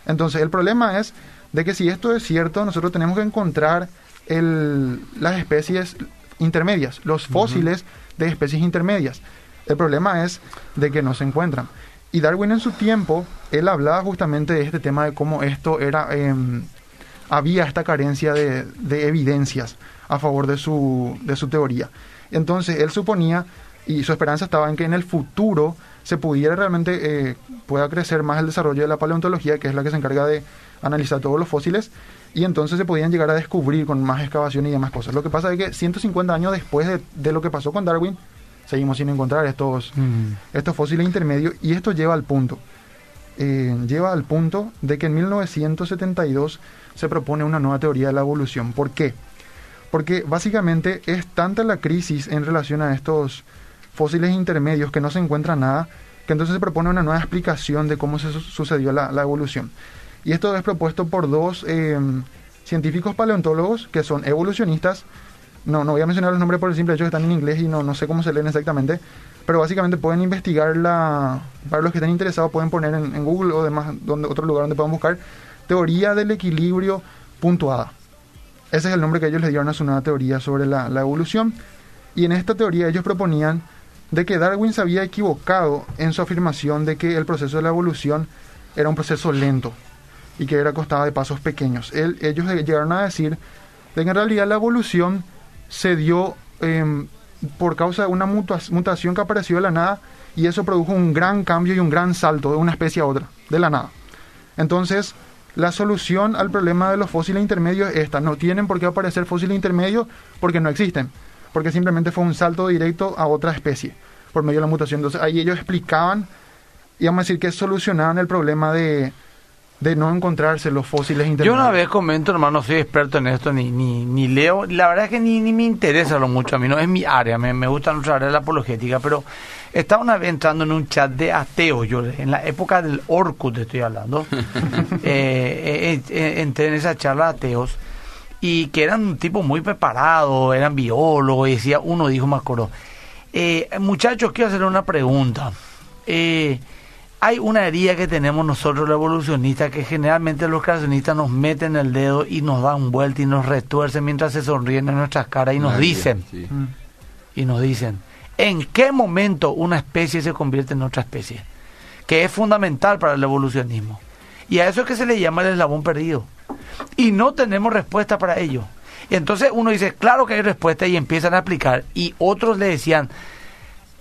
Entonces el problema es de que si esto es cierto, nosotros tenemos que encontrar el, las especies intermedias, los fósiles de especies intermedias. El problema es de que no se encuentran. Y Darwin en su tiempo, él hablaba justamente de este tema de cómo esto era, eh, había esta carencia de, de, evidencias a favor de su, de su teoría. Entonces él suponía, y su esperanza estaba en que en el futuro se pudiera realmente, eh, pueda crecer más el desarrollo de la paleontología, que es la que se encarga de analizar todos los fósiles, y entonces se podían llegar a descubrir con más excavación y demás cosas. Lo que pasa es que 150 años después de, de lo que pasó con Darwin, seguimos sin encontrar estos, mm. estos fósiles intermedios y esto lleva al punto. Eh, lleva al punto de que en 1972 se propone una nueva teoría de la evolución. ¿Por qué? Porque básicamente es tanta la crisis en relación a estos fósiles intermedios que no se encuentra nada, que entonces se propone una nueva explicación de cómo se su sucedió la, la, evolución. Y esto es propuesto por dos eh, científicos paleontólogos que son evolucionistas, no, no voy a mencionar los nombres por el simple hecho que están en inglés y no, no sé cómo se leen exactamente, pero básicamente pueden investigar la, para los que estén interesados pueden poner en, Google o demás, donde, otro lugar donde puedan buscar, teoría del equilibrio puntuada. Ese es el nombre que ellos le dieron a su nueva teoría sobre la, la evolución. Y en esta teoría ellos proponían de que Darwin se había equivocado en su afirmación de que el proceso de la evolución era un proceso lento y que era costado de pasos pequeños. Ellos llegaron a decir de que en realidad la evolución se dio eh, por causa de una mutación que apareció de la nada y eso produjo un gran cambio y un gran salto de una especie a otra, de la nada. Entonces, la solución al problema de los fósiles intermedios es esta. No tienen por qué aparecer fósiles intermedios porque no existen, porque simplemente fue un salto directo a otra especie por medio de la mutación. Entonces, ahí ellos explicaban, íbamos a decir que solucionaban el problema de, de no encontrarse los fósiles intermedios. Yo una vez comento, hermano, no soy experto en esto, ni, ni, ni leo, la verdad es que ni, ni me interesa lo mucho a mí, no es mi área, me, me gusta nuestra área de la apologética, pero estaba una vez entrando en un chat de ateos, yo en la época del Orkut estoy hablando, eh, eh, eh, entré en esa charla de ateos, y que eran un tipo muy preparado, eran biólogos, y decía, uno dijo, me acuerdo, eh, muchachos, quiero hacer una pregunta, eh, hay una herida que tenemos nosotros los evolucionistas que generalmente los creacionistas nos meten el dedo y nos dan vuelta y nos retuercen mientras se sonríen en nuestras caras y nos dicen. sí. y nos dicen en qué momento una especie se convierte en otra especie que es fundamental para el evolucionismo. Y a eso es que se le llama el eslabón perdido. Y no tenemos respuesta para ello. Y entonces uno dice claro que hay respuesta y empiezan a aplicar. Y otros le decían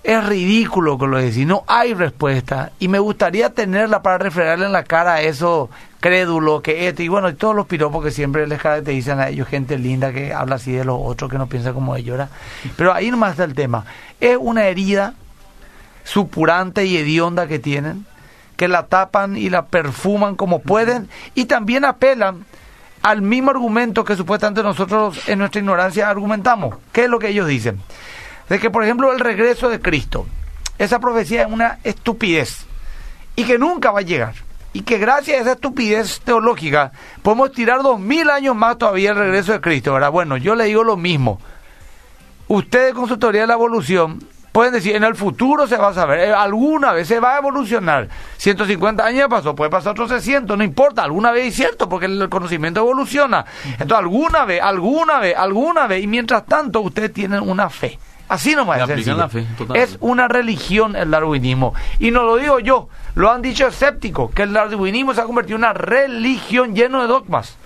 es ridículo que lo decís, no hay respuesta. Y me gustaría tenerla para refregarle en la cara a eso crédulo que esto, y bueno, y todos los piropos que siempre les caracterizan a ellos, gente linda que habla así de los otros, que no piensa como ellos. ¿verdad? Pero ahí nomás está el tema. Es una herida supurante y hedionda que tienen, que la tapan y la perfuman como pueden, y también apelan al mismo argumento que supuestamente nosotros en nuestra ignorancia argumentamos. ¿Qué es lo que ellos dicen? De que, por ejemplo, el regreso de Cristo, esa profecía es una estupidez y que nunca va a llegar. Y que gracias a esa estupidez teológica podemos tirar dos mil años más todavía el regreso de Cristo, ¿verdad? Bueno, yo le digo lo mismo. Ustedes con su teoría de la evolución pueden decir, en el futuro se va a saber, eh, alguna vez se va a evolucionar. 150 años pasó, puede pasar otros 600, no importa, alguna vez es cierto, porque el conocimiento evoluciona. Entonces, alguna vez, alguna vez, alguna vez, y mientras tanto ustedes tienen una fe Así nomás es la fe. Es una religión el darwinismo. Y no lo digo yo, lo han dicho escépticos, que el darwinismo se ha convertido en una religión lleno de dogmas.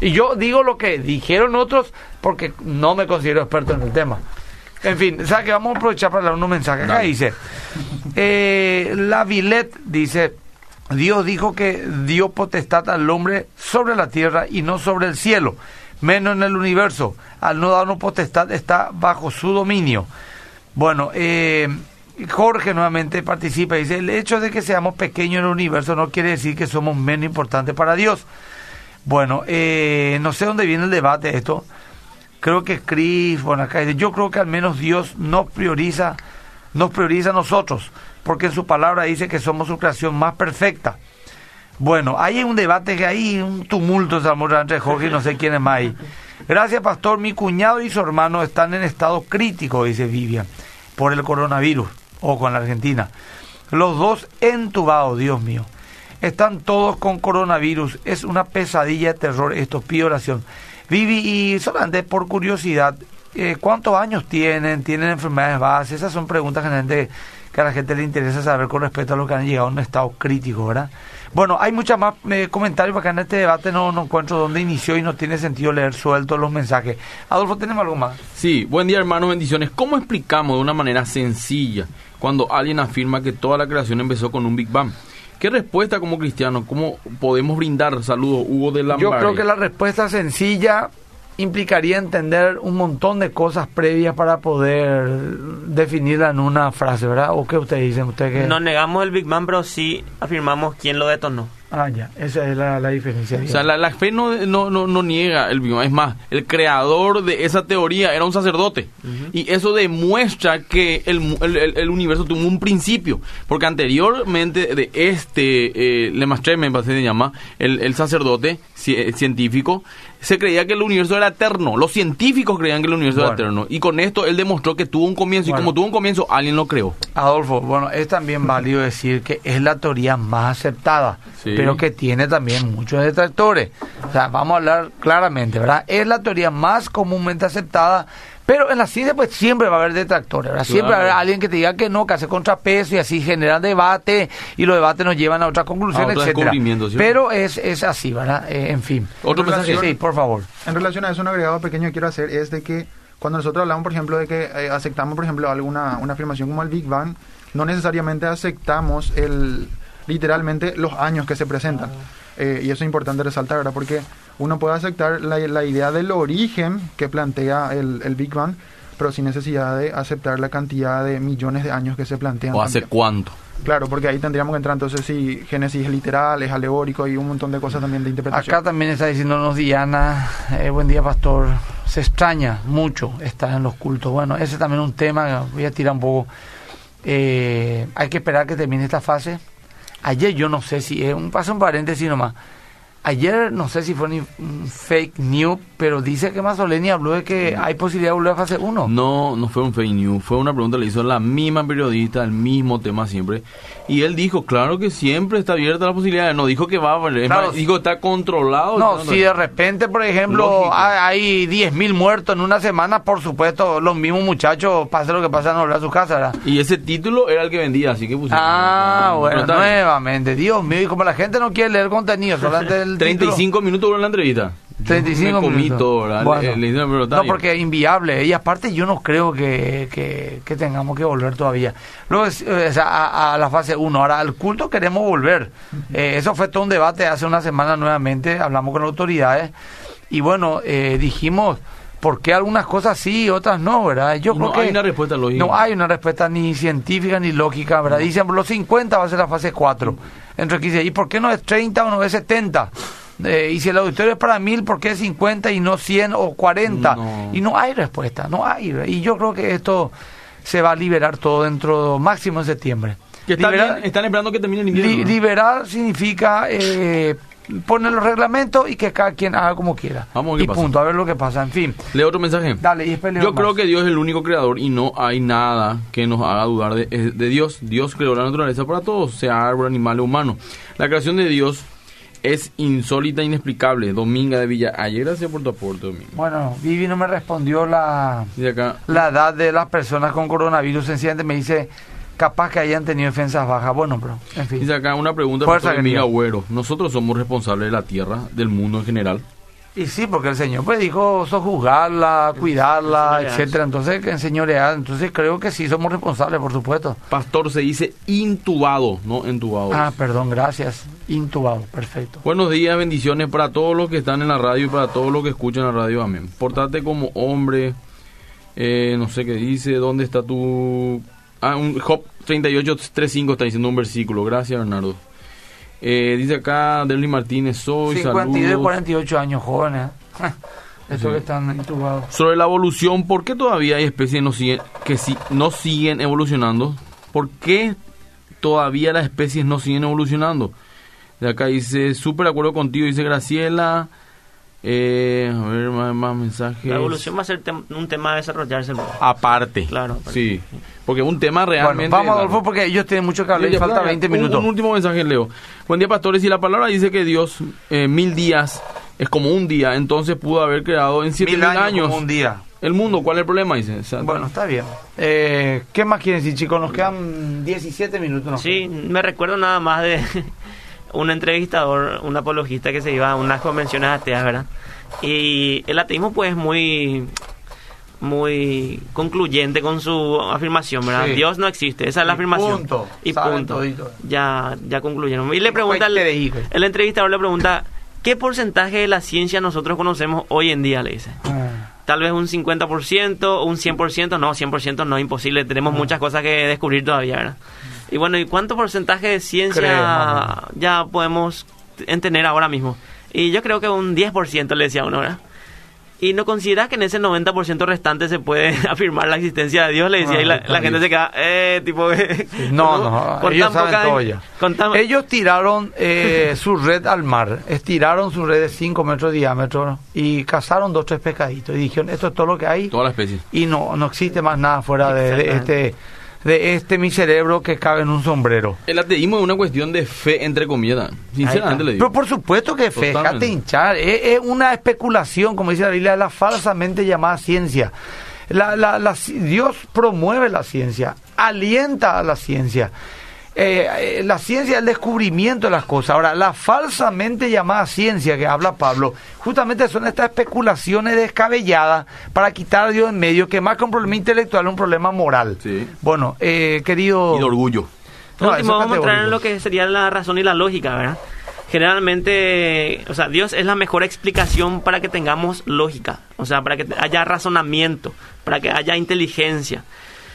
Y yo digo lo que dijeron otros porque no me considero experto en el tema. En fin, ¿sabes que Vamos a aprovechar para leer unos mensajes. Acá Dale. dice, eh, la Villette dice, Dios dijo que dio potestad al hombre sobre la tierra y no sobre el cielo, menos en el universo. Al no darnos potestad está bajo su dominio. Bueno, eh, Jorge nuevamente participa y dice, el hecho de que seamos pequeños en el universo no quiere decir que somos menos importantes para Dios. Bueno, eh, no sé dónde viene el debate de esto. Creo que Chris, bueno, yo creo que al menos Dios nos prioriza, nos prioriza a nosotros, porque en su palabra dice que somos su creación más perfecta. Bueno, hay un debate que hay, un tumulto se armó entre Jorge y no sé quién es más ahí. Gracias, pastor. Mi cuñado y su hermano están en estado crítico, dice Vivian, por el coronavirus, o con la Argentina. Los dos entubados, Dios mío. Están todos con coronavirus. Es una pesadilla de terror esto. Pido oración. Vivi, y solamente por curiosidad, eh, ¿cuántos años tienen? ¿Tienen enfermedades bases? Esas son preguntas generalmente que a la gente le interesa saber con respecto a lo que han llegado a un estado crítico, ¿verdad? Bueno, hay muchos más eh, comentarios porque en este debate no, no encuentro dónde inició y no tiene sentido leer sueltos los mensajes. Adolfo, ¿tenemos algo más? Sí, buen día hermanos, bendiciones. ¿Cómo explicamos de una manera sencilla cuando alguien afirma que toda la creación empezó con un Big Bang? ¿Qué respuesta como cristianos, cómo podemos brindar? Saludos, Hugo de la Yo creo que la respuesta sencilla implicaría entender un montón de cosas previas para poder definirla en una frase, ¿verdad? ¿O qué ustedes dicen? ¿Usted qué? No negamos el Big Bang, pero sí afirmamos quién lo detonó. Ah, ya, esa es la, la diferencia. O sea, la, la fe no, no, no, no niega el Big Bang. Es más, el creador de esa teoría era un sacerdote. Y eso demuestra que el, mu- el, el- el universo tuvo un principio. Porque anteriormente de este, eh, me parece que se llama, el, el sacerdote eh, científico, se creía que el universo era eterno. Los científicos creían que el universo Bueno. era eterno. Y con esto él demostró que tuvo un comienzo. Bueno. Y como tuvo un comienzo, alguien lo creó. Adolfo, bueno, es también válido decir que es la teoría más aceptada, Sí. pero que tiene también muchos detractores. O sea, vamos a hablar claramente, ¿verdad? Es la teoría más comúnmente aceptada, pero en la ciencia pues siempre va a haber detractores, ¿verdad? Siempre va a haber Claro. alguien que te diga que no, que hace contrapeso y así genera debate y los debates nos llevan a otras conclusiones, A etcétera. ¿cierto? Pero es, es así, ¿verdad? Eh, en fin. Otro mensaje. Sí, por favor. En relación a eso, un agregado pequeño que quiero hacer es de que cuando nosotros hablamos, por ejemplo, de que eh, aceptamos, por ejemplo, alguna una afirmación como el Big Bang, no necesariamente aceptamos el literalmente los años que se presentan. Eh, y eso es importante resaltar, ¿verdad? Porque uno puede aceptar la, la idea del origen que plantea el, el Big Bang, pero sin necesidad de aceptar la cantidad de millones de años que se plantean. ¿O hace también. cuánto? Claro, porque ahí tendríamos que entrar entonces si Génesis es literal, es alegórico y un montón de cosas también de interpretación. Acá también está diciéndonos Diana, eh, buen día pastor, se extraña mucho estar en los cultos. Bueno, ese también es un tema, voy a tirar un poco. Eh, hay que esperar que termine esta fase. Ayer yo no sé si, eh, un paso un paréntesis nomás. Ayer no sé si fue un fake news, pero dice que Mazzoleni habló de que hay posibilidad de volver a fase 1. No, no fue un fake news, fue una pregunta que le hizo la misma periodista, el mismo tema siempre. Y él dijo, claro que siempre está abierta la posibilidad, no dijo que va a Claro. más, dijo está controlado. No, si de repente, por ejemplo, Lógico. hay, hay 10.000 muertos en una semana, por supuesto, los mismos muchachos, pase lo que pasa, no volver a su casa, ¿verdad? Y ese título era el que vendía, así que pusieron. Ah, bueno, nuevamente, Dios mío, y como la gente no quiere leer contenido, solamente el 35 minutos duró la entrevista. Yo 35 me. Bueno. Le- le No, porque es inviable. Y aparte yo no creo que, que, que tengamos que volver todavía. Luego, eh, o sea, a, a la fase 1. Ahora, al culto queremos volver. Eh, eso fue todo un debate hace una semana nuevamente. Hablamos con autoridades. Y bueno, eh, dijimos, ¿por qué algunas cosas sí y otras no, verdad? Yo creo no que hay una respuesta lógica. No hay una respuesta ni científica ni lógica, ¿verdad? Dicen, los 50 va a ser la fase 4. Entre que dice, ¿y por qué no es 30 o no es 70? Eh, y si el auditorio es para 1000, ¿por qué es 50 y no 100 o 40? No. Y no hay respuesta, no hay. Y yo creo que esto se va a liberar todo dentro, máximo en septiembre. Que está Liberar- bien, están esperando que termine el invierno. li- ¿no? liberar significa eh, poner los reglamentos y que cada quien haga como quiera. Vamos a ver qué y pasa. punto, a ver lo que pasa. En fin, Leo otro mensaje. dale, y Yo más. creo que Dios es el único creador y no hay nada que nos haga dudar de, de Dios. Dios creó la naturaleza para todos, sea árbol, animal o humano. La creación de Dios es insólita e inexplicable. Dominga de Villa. Ayer gracias por tu aporte, Dominga. Bueno, Vivi no me respondió la, acá, la edad de las personas con coronavirus. Sencillamente me dice, capaz que hayan tenido defensas bajas. Bueno, pero, en fin. dice acá una pregunta para querido. Agüero. Nosotros somos responsables de la tierra, del mundo en general. Y sí, porque el Señor pues dijo sojuzgarla, cuidarla, etcétera. Entonces, que enseñorear. Entonces, creo que sí somos responsables, por supuesto. Pastor se dice intubado, no entubado. Ah, perdón, gracias. Intubado, perfecto. Buenos días, bendiciones para todos los que están en la radio y para todos los que escuchan la radio. Amén. Portate como hombre. eh, no sé qué dice. ¿Dónde está tu.? Ah, un Job 38.35 está diciendo un versículo. Gracias, Bernardo. Eh, dice acá Derly Martínez, soy 52 y saludos. 48 años, jóvenes. Sí. que están intubados. Sobre la evolución, ¿por qué todavía hay especies no siguen, que si, no siguen evolucionando? ¿Por qué todavía las especies no siguen evolucionando? De acá dice, súper de acuerdo contigo, dice Graciela. Eh, a ver, más, más mensajes. La evolución va a ser tem- un tema a desarrollarse. Aparte. Claro, aparte. Sí. Porque un tema Bueno, realmente... vamos, Adolfo, porque ellos tienen mucho que hablar y falta ya. 20 Un- minutos. Un, último mensaje, Leo. Buen día, pastores. Si la palabra dice que Dios, eh, mil días es como un día, entonces pudo haber creado en siete mil, años, como un día. el mundo. ¿Cuál es el problema? Dice. O sea, Bueno, está bien. Eh, ¿Qué más quieren decir, chicos? Nos quedan 17 minutos. ¿no? Sí, me recuerdo nada más de un entrevistador, un apologista que se iba a unas convenciones ateas, ¿verdad? Y el ateísmo pues es muy muy concluyente con su afirmación, ¿verdad? Sí. Dios no existe, esa es la Y afirmación. punto. Y Saben punto. todito. Ya ya concluyeron. Y le pregunta el, el entrevistador le pregunta, ¿qué porcentaje de la ciencia nosotros conocemos hoy en día? Le dice. Ah, Tal vez un 50%, un 100%, no, 100% no, imposible, tenemos muchas cosas que descubrir todavía, ¿verdad? Y bueno, ¿y cuánto porcentaje de ciencia Creo, ya podemos entender ahora mismo? Y yo creo que un 10% le decía uno, ¿verdad? Y no considera que en ese 90% restante se puede afirmar la existencia de Dios, le decía, Ah, y la, la gente se queda, eh, tipo... No, no, con ellos tan saben poca- todo ya. con tan- Ellos tiraron eh, su red al mar, estiraron su red de 5 metros de diámetro y cazaron dos tres pescaditos y dijeron, esto es todo lo que hay Toda la especie. y no, no existe más nada fuera de, de este de este mi cerebro que cabe en un sombrero. El ateísmo es una cuestión de fe, entre comillas. Sinceramente le digo. Pero por supuesto que fe, déjate hinchar. Es, es una especulación, como dice la Biblia, la falsamente llamada ciencia. La, la- la Dios promueve la ciencia, alienta a la ciencia. Eh, eh, la ciencia es el descubrimiento de las cosas. Ahora, la falsamente llamada ciencia que habla Pablo, justamente son estas especulaciones descabelladas para quitar a Dios en medio, que más que un problema intelectual es un problema moral. Sí. Bueno, eh, querido... Y de orgullo. No, último, vamos a entrar en lo que sería la razón y la lógica, ¿verdad? Generalmente, o sea, Dios es la mejor explicación para que tengamos lógica, o sea, para que haya razonamiento, para que haya inteligencia.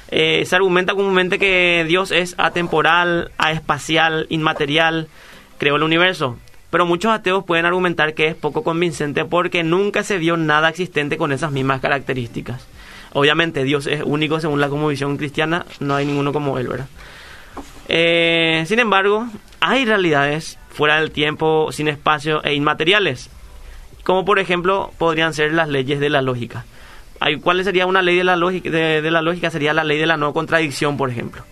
Eh, se argumenta comúnmente que Dios es atemporal, aespacial, inmaterial, creó el universo. Pero muchos ateos pueden argumentar que es poco convincente porque nunca se vio nada existente con esas mismas características. Obviamente Dios es único según la cosmovisión cristiana, no hay ninguno como él, ¿verdad? Eh, sin embargo, hay realidades fuera del tiempo, sin espacio e inmateriales, como por ejemplo podrían ser las leyes de la lógica. ¿Cuál sería una ley de la lógica? De, de la lógica sería la ley de la no contradicción, por ejemplo.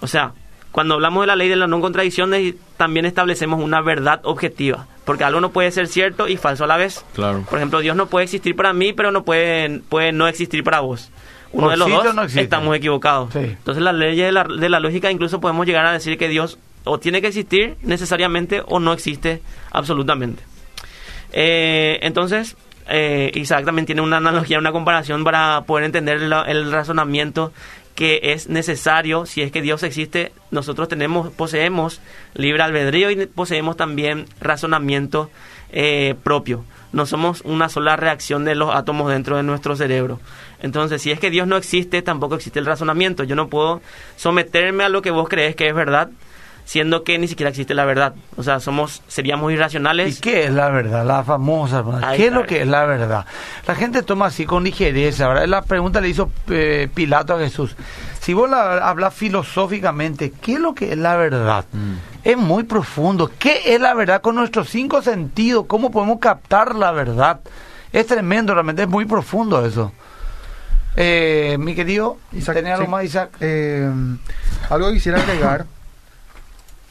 O sea, cuando hablamos de la ley de la no contradicción, también establecemos una verdad objetiva, porque algo no puede ser cierto y falso a la vez. Claro. Por ejemplo, Dios no puede existir para mí, pero no puede, puede no existir para vos. Uno O de los dos no estamos equivocados. Sí. Entonces, las leyes de la, de la lógica incluso podemos llegar a decir que Dios o tiene que existir necesariamente o no existe absolutamente. Eh, entonces, eh, Isaac también tiene una analogía, una comparación para poder entender el razonamiento que es necesario si es que Dios existe. Nosotros tenemos, poseemos libre albedrío y poseemos también razonamiento eh, propio. No somos una sola reacción de los átomos dentro de nuestro cerebro. Entonces, si es que Dios no existe, tampoco existe el razonamiento. Yo no puedo someterme a lo que vos crees que es verdad, siendo que ni siquiera existe la verdad. O sea, somos, seríamos ¿Y irracionales. qué es la verdad? La famosa. Ahí ¿Qué es lo que es la verdad? La gente toma así con ligereza. ¿verdad? La pregunta le hizo eh, Pilato a Jesús. Si vos la, hablas filosóficamente, ¿qué es lo que es la verdad? Es muy profundo. ¿Qué es la verdad con nuestros cinco sentidos? ¿Cómo podemos captar la verdad? Es tremendo, realmente es muy profundo eso. Eh, mi querido, Isaac, ¿tenés algo sí. más, Isaac? Eh, algo que quisiera agregar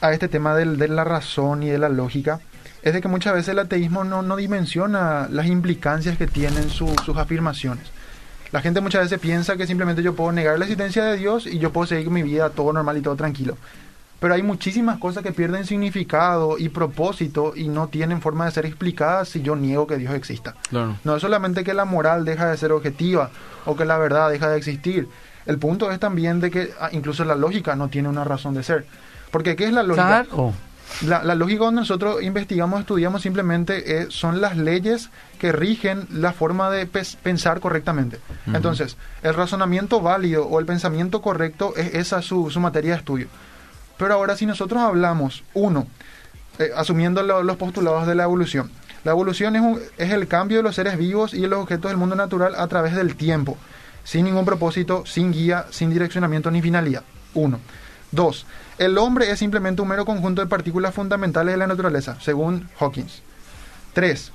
a este tema del- de la razón y de la lógica es de que muchas veces el ateísmo no, no dimensiona las implicancias que tienen su- sus afirmaciones. La gente muchas veces piensa que simplemente yo puedo negar la existencia de Dios y yo puedo seguir mi vida todo normal y todo tranquilo. Pero hay muchísimas cosas que pierden significado y propósito y no tienen forma de ser explicadas si yo niego que Dios exista. Claro. No es solamente que la moral deja de ser objetiva o que la verdad deja de existir. El punto es también de que ah, incluso la lógica no tiene una razón de ser. Porque ¿qué es la lógica? Claro. La, la lógica cuando nosotros investigamos, estudiamos simplemente eh, son las leyes que rigen la forma de pensar correctamente. Entonces, el razonamiento válido o el pensamiento correcto es esa su, su materia de estudio. Pero ahora si nosotros hablamos, uno, eh, asumiendo lo- los postulados de la evolución, la evolución es, un- es el cambio de los seres vivos y de los objetos del mundo natural a través del tiempo, sin ningún propósito, sin guía, sin direccionamiento ni finalidad. Uno. Dos, el hombre es simplemente un mero conjunto de partículas fundamentales de la naturaleza, según Hawkins. Tres,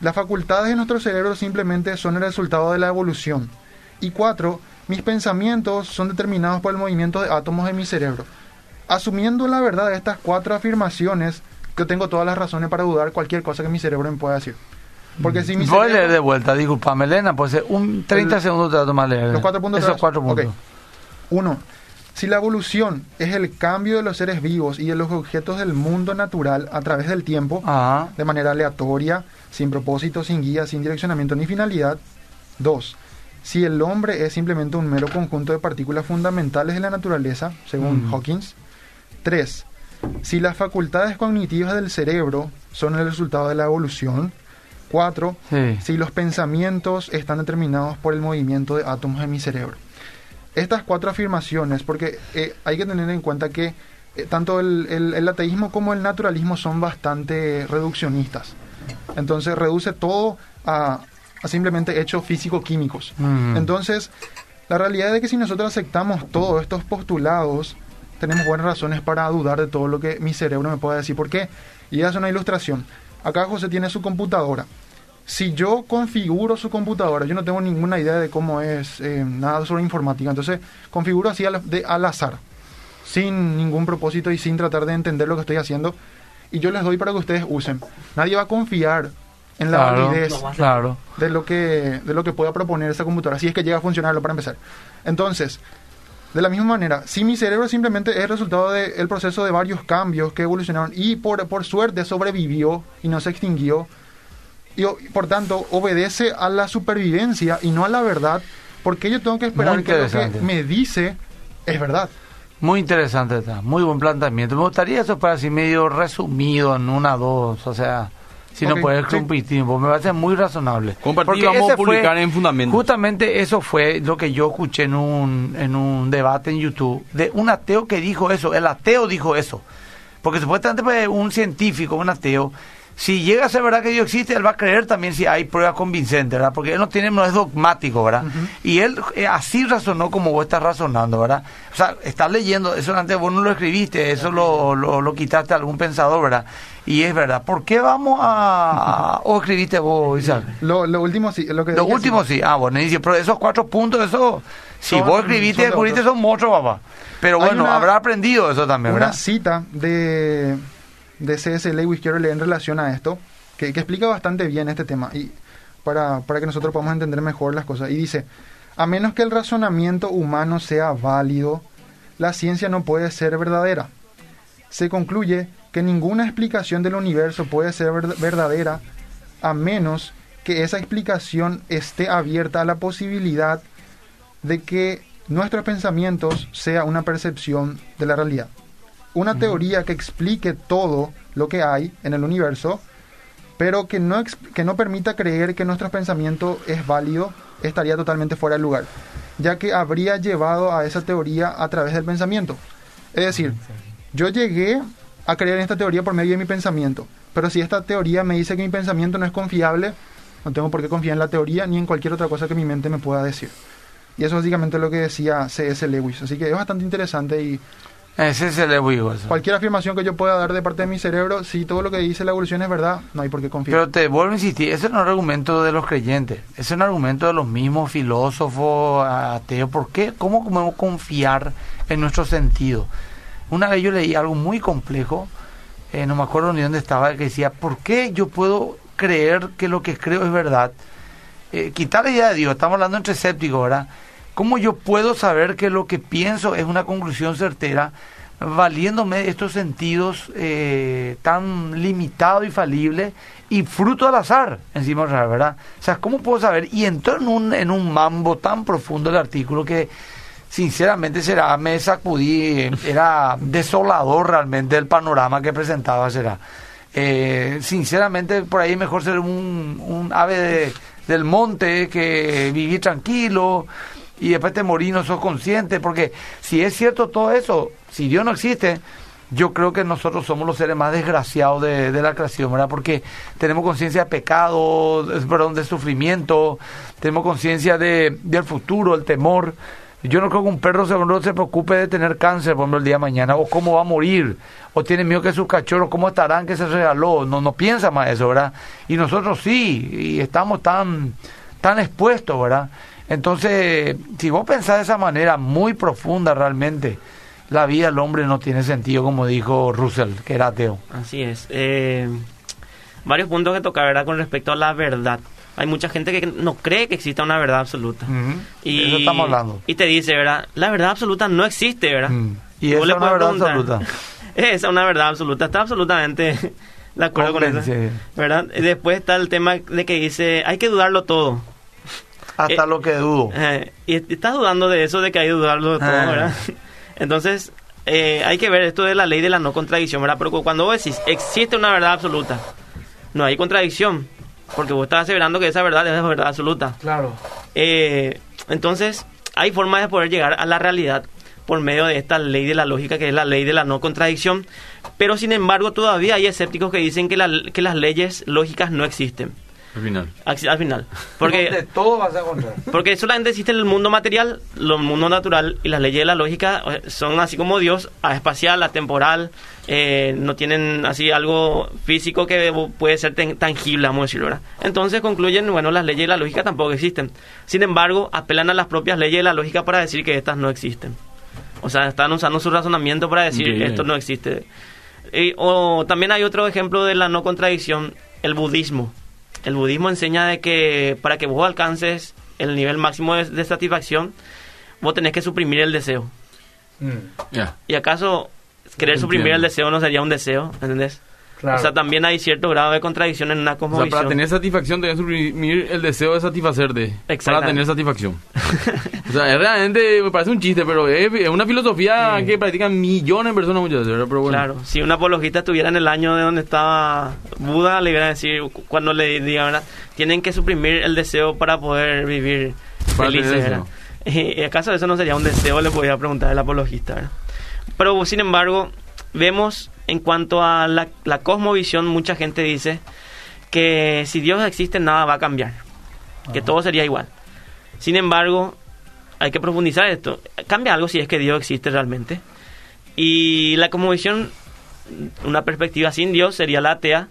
las facultades de nuestro cerebro simplemente son el resultado de la evolución. Y cuatro, mis pensamientos son determinados por el movimiento de átomos en mi cerebro. Asumiendo la verdad de estas cuatro afirmaciones, yo tengo todas las razones para dudar cualquier cosa que mi cerebro me pueda decir. Porque si mi Voy a cerebro- leer de vuelta, disculpame, Elena, pues eh, un 30 El- segundos te va a tomar leer. Los cuatro puntos. Esos cuatro puntos. Uno, si la evolución es el cambio de los seres vivos y de los objetos del mundo natural a través del tiempo, Ajá. de manera aleatoria, sin propósito, sin guía, sin direccionamiento ni finalidad. Dos, si el hombre es simplemente un mero conjunto de partículas fundamentales de la naturaleza, según Mm. Hawkins. Tres, si las facultades cognitivas del cerebro son el resultado de la evolución. Cuatro, Sí. si los pensamientos están determinados por el movimiento de átomos en mi cerebro. Estas cuatro afirmaciones, porque eh, hay que tener en cuenta que eh, tanto el, el- el ateísmo como el naturalismo son bastante reduccionistas. Entonces reduce todo a, a simplemente hechos físico-químicos. Mm. Entonces, la realidad es que si nosotros aceptamos todos estos postulados, tenemos buenas razones para dudar de todo lo que mi cerebro me pueda decir. ¿Por qué? Y es una ilustración. Acá José tiene su computadora. Si yo configuro su computadora, yo no tengo ninguna idea de cómo es eh, nada sobre informática. Entonces, configuro así al, de, al azar, sin ningún propósito y sin tratar de entender lo que estoy haciendo. Y yo les doy para que ustedes usen. Nadie va a confiar en la Claro, validez claro. de lo que de lo que pueda proponer esa computadora, si es que llega a funcionarlo para empezar. Entonces, de la misma manera, si mi cerebro simplemente es resultado del proceso de varios cambios que evolucionaron y por, por suerte sobrevivió y no se extinguió, y por tanto obedece a la supervivencia y no a la verdad, porque yo tengo que esperar que lo que me dice es verdad. Muy interesante está, muy buen planteamiento. Me gustaría eso para así medio resumido en una, dos, o sea, si Ok, no puedes sí. cumplir tiempo, me parece muy razonable. Compartir, Porque vamos a fue- publicar en Fundamento. Justamente eso fue lo que yo escuché en un, en un debate en YouTube de un ateo que dijo eso, el ateo dijo eso. Porque supuestamente pues, un científico, un ateo, si llega a ser verdad que Dios existe, él va a creer también si hay pruebas convincentes, ¿verdad? Porque él no tiene, no es dogmático, ¿verdad? Y él eh, así razonó como vos estás razonando, ¿verdad? O sea, estás leyendo, eso antes vos no lo escribiste, eso lo, lo, lo quitaste a algún pensador, ¿verdad? Y es verdad. ¿Por qué vamos a... o escribiste vos, Isaac? Lo, lo último sí, lo que Lo último sí. Ah, bueno, dice, pero esos cuatro puntos, eso... Si Son- vos escribiste y descubriste, son monstruos, papá. Pero bueno, una- habrá aprendido eso también, una ¿verdad? cita de, de C.S. Lewis quiero leer en relación a esto, que, explica bastante bien este tema y para, para que nosotros podamos entender mejor las cosas. Y dice, a menos que el razonamiento humano sea válido, la ciencia no puede ser verdadera. Se concluye que ninguna explicación del universo puede ser verd- verdadera a menos que esa explicación esté abierta a la posibilidad de que nuestros pensamientos sea una percepción de la realidad. Una teoría que explique todo lo que hay en el universo, pero que no, que no permita creer que nuestro pensamiento es válido, estaría totalmente fuera de lugar, ya que habría llevado a esa teoría a través del pensamiento. Es decir, yo llegué a creer en esta teoría por medio de mi pensamiento, pero si esta teoría me dice que mi pensamiento no es confiable, no tengo por qué confiar en la teoría ni en cualquier otra cosa que mi mente me pueda decir. Y eso es básicamente lo que decía C.S. Lewis. Así que es bastante interesante y Ese es el egoísmo, eso. cualquier afirmación que yo pueda dar de parte de mi cerebro, si todo lo que dice la evolución es verdad, no hay por qué confiar. Pero te vuelvo a insistir, ese no es un argumento de los creyentes, ese es un argumento de los mismos filósofos ateos. ¿Por qué? ¿Cómo podemos confiar en nuestro sentido? Una vez yo leí algo muy complejo eh, no me acuerdo ni dónde estaba, que decía, ¿por qué yo puedo creer que lo que creo es verdad? Eh, quitar la idea de Dios, estamos hablando entre escépticos, ¿verdad? ¿Cómo yo puedo saber que lo que pienso es una conclusión certera, valiéndome de estos sentidos eh, tan limitados y falibles y fruto del azar, encima, ¿verdad? O sea, ¿cómo puedo saber? Y entró en un, en un mambo tan profundo el artículo que sinceramente será, me sacudí, era desolador realmente el panorama que presentaba, será. Eh, sinceramente, por ahí mejor ser un, un ave de- del monte que vivir tranquilo y después te morir no sos consciente, porque si es cierto todo eso, si Dios no existe, yo creo que nosotros somos los seres más desgraciados de, la creación, ¿verdad? Porque tenemos conciencia de pecado, perdón, de sufrimiento, tenemos conciencia de, del futuro, el temor. Yo no creo que un perro se, no se preocupe de tener cáncer, por ejemplo, el día de mañana, o cómo va a morir, o tiene miedo que sus cachorros, cómo estarán, que se regaló. No, no piensa más eso, ¿verdad? Y nosotros sí, y estamos tan, tan expuestos, ¿verdad? Entonces, si vos pensás de esa manera muy profunda realmente, la vida del hombre no tiene sentido, como dijo Russell, que era ateo. Así es. Eh, varios puntos que tocar, ¿verdad? Con respecto a la verdad. Hay mucha gente que no cree que exista una verdad absoluta. Y eso estamos hablando. Y te dice, ¿verdad? La verdad absoluta no existe, ¿verdad? Mm. Y es una verdad preguntar, absoluta. Esa es una verdad absoluta. Está absolutamente de acuerdo con eso. ¿Verdad? Después está el tema de que dice, hay que dudarlo todo. Hasta Eh, lo que dudo. Eh, y estás dudando de eso, de que hay que dudarlo de todo, Ah. ¿verdad? Entonces, eh, hay que ver esto de la ley de la no contradicción, ¿verdad? Pero cuando vos decís, existe una verdad absoluta, no hay contradicción, porque vos estás aseverando que esa verdad es verdad absoluta. Claro. Eh, entonces, hay formas de poder llegar a la realidad por medio de esta ley de la lógica, que es la ley de la no contradicción, pero sin embargo todavía hay escépticos que dicen que, la- que las leyes lógicas no existen. Al final. Al al final. Porque De todo vas a encontrar. porque solamente existe el mundo material, el mundo natural y las leyes de la lógica son así como Dios, espacial, atemporal, eh, no tienen así algo físico que puede ser tan- tangible, vamos a decirlo, ¿verdad? Entonces concluyen, bueno, las leyes de la lógica tampoco existen. Sin embargo, apelan a las propias leyes de la lógica para decir que estas no existen. O sea, están usando su razonamiento para decir Increíble. esto no existe. Y- o también hay otro ejemplo de la no contradicción, el budismo. El budismo enseña de que para que vos alcances el nivel máximo de, de satisfacción, vos tenés que suprimir el deseo. Ya. ¿Y acaso querer suprimir el deseo no sería un deseo? ¿Entendés? Claro. O sea, también hay cierto grado de contradicción en una O sea, cosmovisión. para tener satisfacción que suprimir el deseo de satisfacerte. Para tener satisfacción. o sea, es realmente me parece un chiste, pero es, es una filosofía que practican millones de personas muchas veces. Pero bueno. Claro, si un apologista estuviera en el año de donde estaba Buda, le iba a decir, cu- cuando le digan, ¿verdad? tienen que suprimir el deseo para poder vivir Para felices, ¿verdad? ¿Y acaso eso no sería un deseo? Le podía preguntar al apologista, ¿verdad? Pero, sin embargo, vemos en cuanto a la, la cosmovisión, mucha gente dice que si Dios existe, nada va a cambiar, que todo sería igual. Sin embargo, hay que profundizar esto. ¿Cambia algo si es que Dios existe realmente? Y la cosmovisión, una perspectiva sin Dios sería la atea,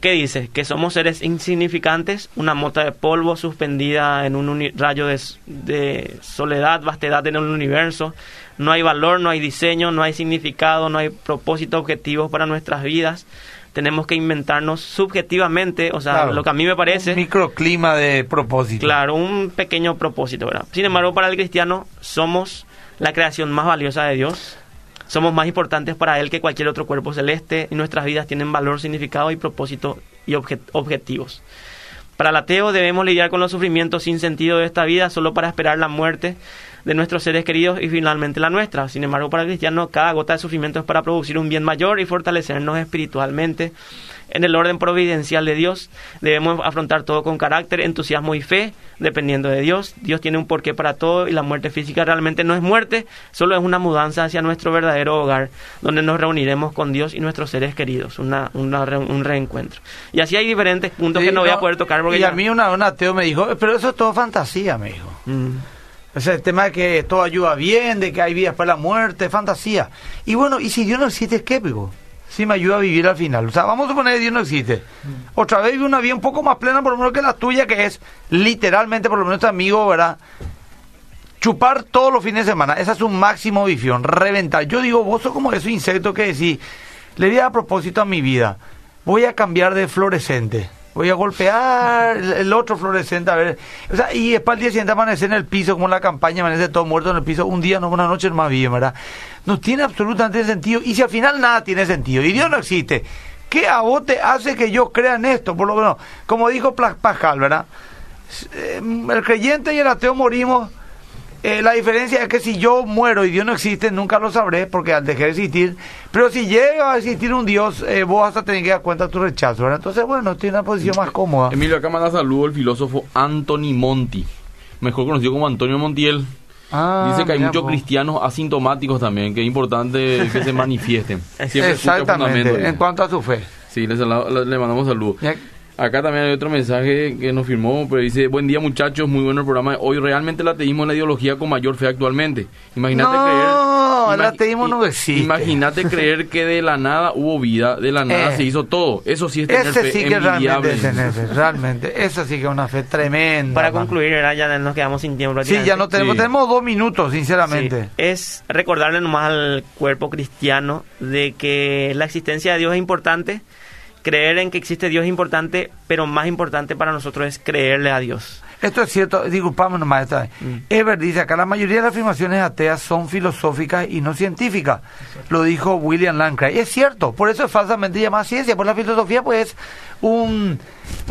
que dice que somos seres insignificantes, una mota de polvo suspendida en un rayo de, soledad, vastedad en el universo. No hay valor, no hay diseño, no hay significado, no hay propósito objetivo para nuestras vidas. Tenemos que inventarnos subjetivamente, o sea, Claro. lo que a mí me parece... Un microclima de propósito. Claro, un pequeño propósito, ¿verdad? Sin embargo, para el cristiano somos la creación más valiosa de Dios. Somos más importantes para Él que cualquier otro cuerpo celeste y nuestras vidas tienen valor, significado y propósito y obje- objetivos. Para el ateo debemos lidiar con los sufrimientos sin sentido de esta vida solo para esperar la muerte de nuestros seres queridos y finalmente la nuestra. Sin embargo, para el cristiano cada gota de sufrimiento es para producir un bien mayor y fortalecernos espiritualmente. En el orden providencial de Dios debemos afrontar todo con carácter, entusiasmo y fe, dependiendo de Dios. Dios tiene un porqué para todo y la muerte física realmente no es muerte, solo es una mudanza hacia nuestro verdadero hogar, donde nos reuniremos con Dios y nuestros seres queridos, una, una un reencuentro. Y así hay diferentes puntos Sí, que no, voy a poder tocar porque Y ya- a mí una, un ateo me dijo, pero eso es todo fantasía, me dijo. Mm. O sea, el tema de que todo ayuda bien, de que hay después de la muerte, fantasía. Y bueno, ¿y si Dios no existe, qué, pico? Si me ayuda a vivir al final. O sea, vamos a suponer que Dios no existe. Otra vez vive una vida un poco más plena, por lo menos que la tuya, que es literalmente, por lo menos, tu amigo, ¿verdad? Chupar todos los fines de semana. Esa es un máximo visión. Reventar. Yo digo, vos sos como esos insectos que decís, le di a propósito a mi vida, voy a cambiar de fluorescente. Voy a golpear el, el otro fluorescente, a ver. O sea, y después al día siguiente amanecer en el piso, como en la campaña, amanece todo muerto en el piso, un día, no, una noche más bien, ¿verdad? No tiene absolutamente sentido. Y si al final nada tiene sentido, y Dios no existe, ¿qué a hace que yo crea en esto? Por lo menos, como dijo Pascal, ¿verdad? Eh, El creyente y el ateo morimos. Eh, la diferencia es que si yo muero y Dios no existe, nunca lo sabré porque al dejar de existir. Pero si llega a existir un Dios, eh, vos vas a tener que dar cuenta de tu rechazo, ¿verdad? Entonces, bueno, tiene una posición más cómoda. Emilio, acá manda saludo el filósofo Anthony Monti, mejor conocido como Antonio Montiel. Ah, Dice que hay muchos vos. cristianos asintomáticos también, que es importante que se manifiesten. Siempre Exactamente, en cuanto a su fe. Sí, le- le mandamos saludos. Acá también hay otro mensaje que nos firmó, pero dice, buen día muchachos, muy bueno el programa. Hoy realmente el ateísmo es la ideología con mayor fe actualmente. Imagínate No, creer... el imagi- ateísmo no existe. Imagínate creer que de la nada hubo vida, de la nada Eh. se hizo todo. Eso sí es tener Ese fe sí que realmente es tener fe, realmente. Esa sí que es una fe tremenda. Para concluir, ¿verdad? ya nos quedamos sin tiempo. Sí, ya no tenemos, Sí. tenemos dos minutos, sinceramente. Sí, es recordarle nomás al cuerpo cristiano de que la existencia de Dios es importante, creer en que existe Dios es importante, pero más importante para nosotros es creerle a Dios. Esto es cierto, disculpame nomás esta vez. Mm. Ever dice acá, la mayoría de las afirmaciones ateas son filosóficas y no científicas. Lo dijo William Lancray. Es cierto, por eso es falsamente llamada ciencia, por la filosofía pues es un...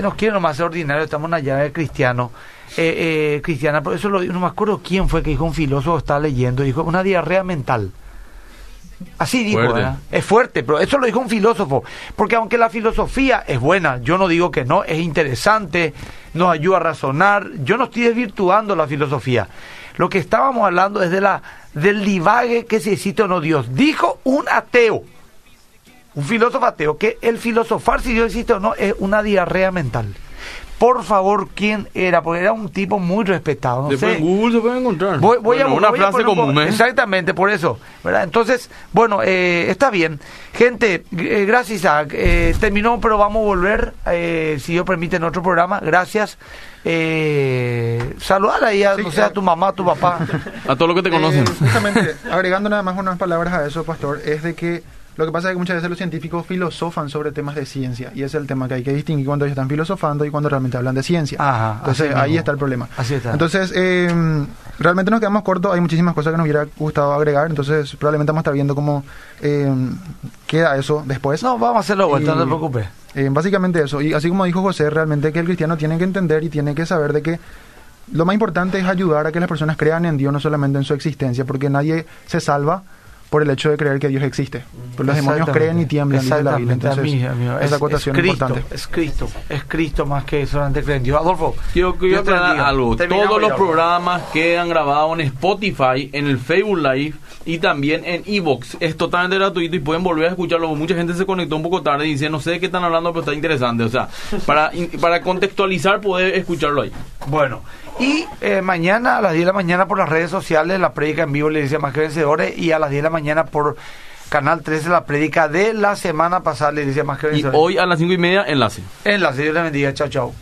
No quiero nomás ser ordinario, estamos en una llave cristiano. Eh, eh, cristiana, por eso lo, no me acuerdo quién fue que dijo un filósofo, estaba leyendo, dijo una diarrea mental. Así dijo. Es fuerte, pero eso lo dijo un filósofo. Porque aunque la filosofía es buena, yo no digo que no, es interesante, nos ayuda a razonar, yo no estoy desvirtuando la filosofía. Lo que estábamos hablando es de la, del divague que si existe o no Dios. Dijo un ateo, un filósofo ateo, que el filosofar si Dios existe o no es una diarrea mental. Por favor, ¿quién era? Porque era un tipo muy respetado. No Después sé. en Google se puede encontrar. Voy, voy Bueno, a una voy frase común, ¿eh? Exactamente, por eso. ¿verdad? Entonces, bueno, eh, está bien. Gente, eh, gracias, Isaac. Eh, terminó, pero vamos a volver, eh, si Dios permite, en otro programa. Gracias. Eh, saludar ahí a, Sí, no sé, a tu mamá, a tu papá. A todos los que te conocen. Eh, justamente, agregando nada más unas palabras a eso, pastor, es de que lo que pasa es que muchas veces los científicos filosofan sobre temas de ciencia y es el tema que hay que distinguir cuando ellos están filosofando y cuando realmente hablan de ciencia. Ajá, Entonces ahí mismo. está el problema. Así está. Entonces, eh, realmente nos quedamos cortos, hay muchísimas cosas que nos hubiera gustado agregar, entonces probablemente vamos a estar viendo cómo eh, queda eso después. No, vamos a hacerlo vuelta, no te preocupes. Eh, básicamente eso. Y así como dijo José, realmente que el cristiano tiene que entender y tiene que saber de que lo más importante es ayudar a que las personas crean en Dios, no solamente en su existencia, porque nadie se salva por el hecho de creer que Dios existe. Pues los demonios creen y tiemblan, dice la Biblia. Exactamente, Entonces, amigo, amigo. esa acotación es, Cristo, importante. Es Cristo, es Cristo más que solamente creer en Dios. Adolfo, Quiero, quiero aclarar algo. Terminamos Todos los ya. programas quedan grabados en Spotify, en el Facebook Live y también en Evox. Es totalmente gratuito y pueden volver a escucharlo. Mucha gente se conectó un poco tarde y dice, no sé de qué están hablando, pero está interesante. O sea, para, para contextualizar, poder escucharlo ahí. Bueno, y eh, mañana a las 10 de la mañana por las redes sociales, la prédica en vivo le dice más que vencedores, y a las 10 de la mañana por Canal 13, la prédica de la semana pasada le dice más que Y vencedores. hoy a las cinco y media, enlace. En la Dios le bendiga, chao, chao.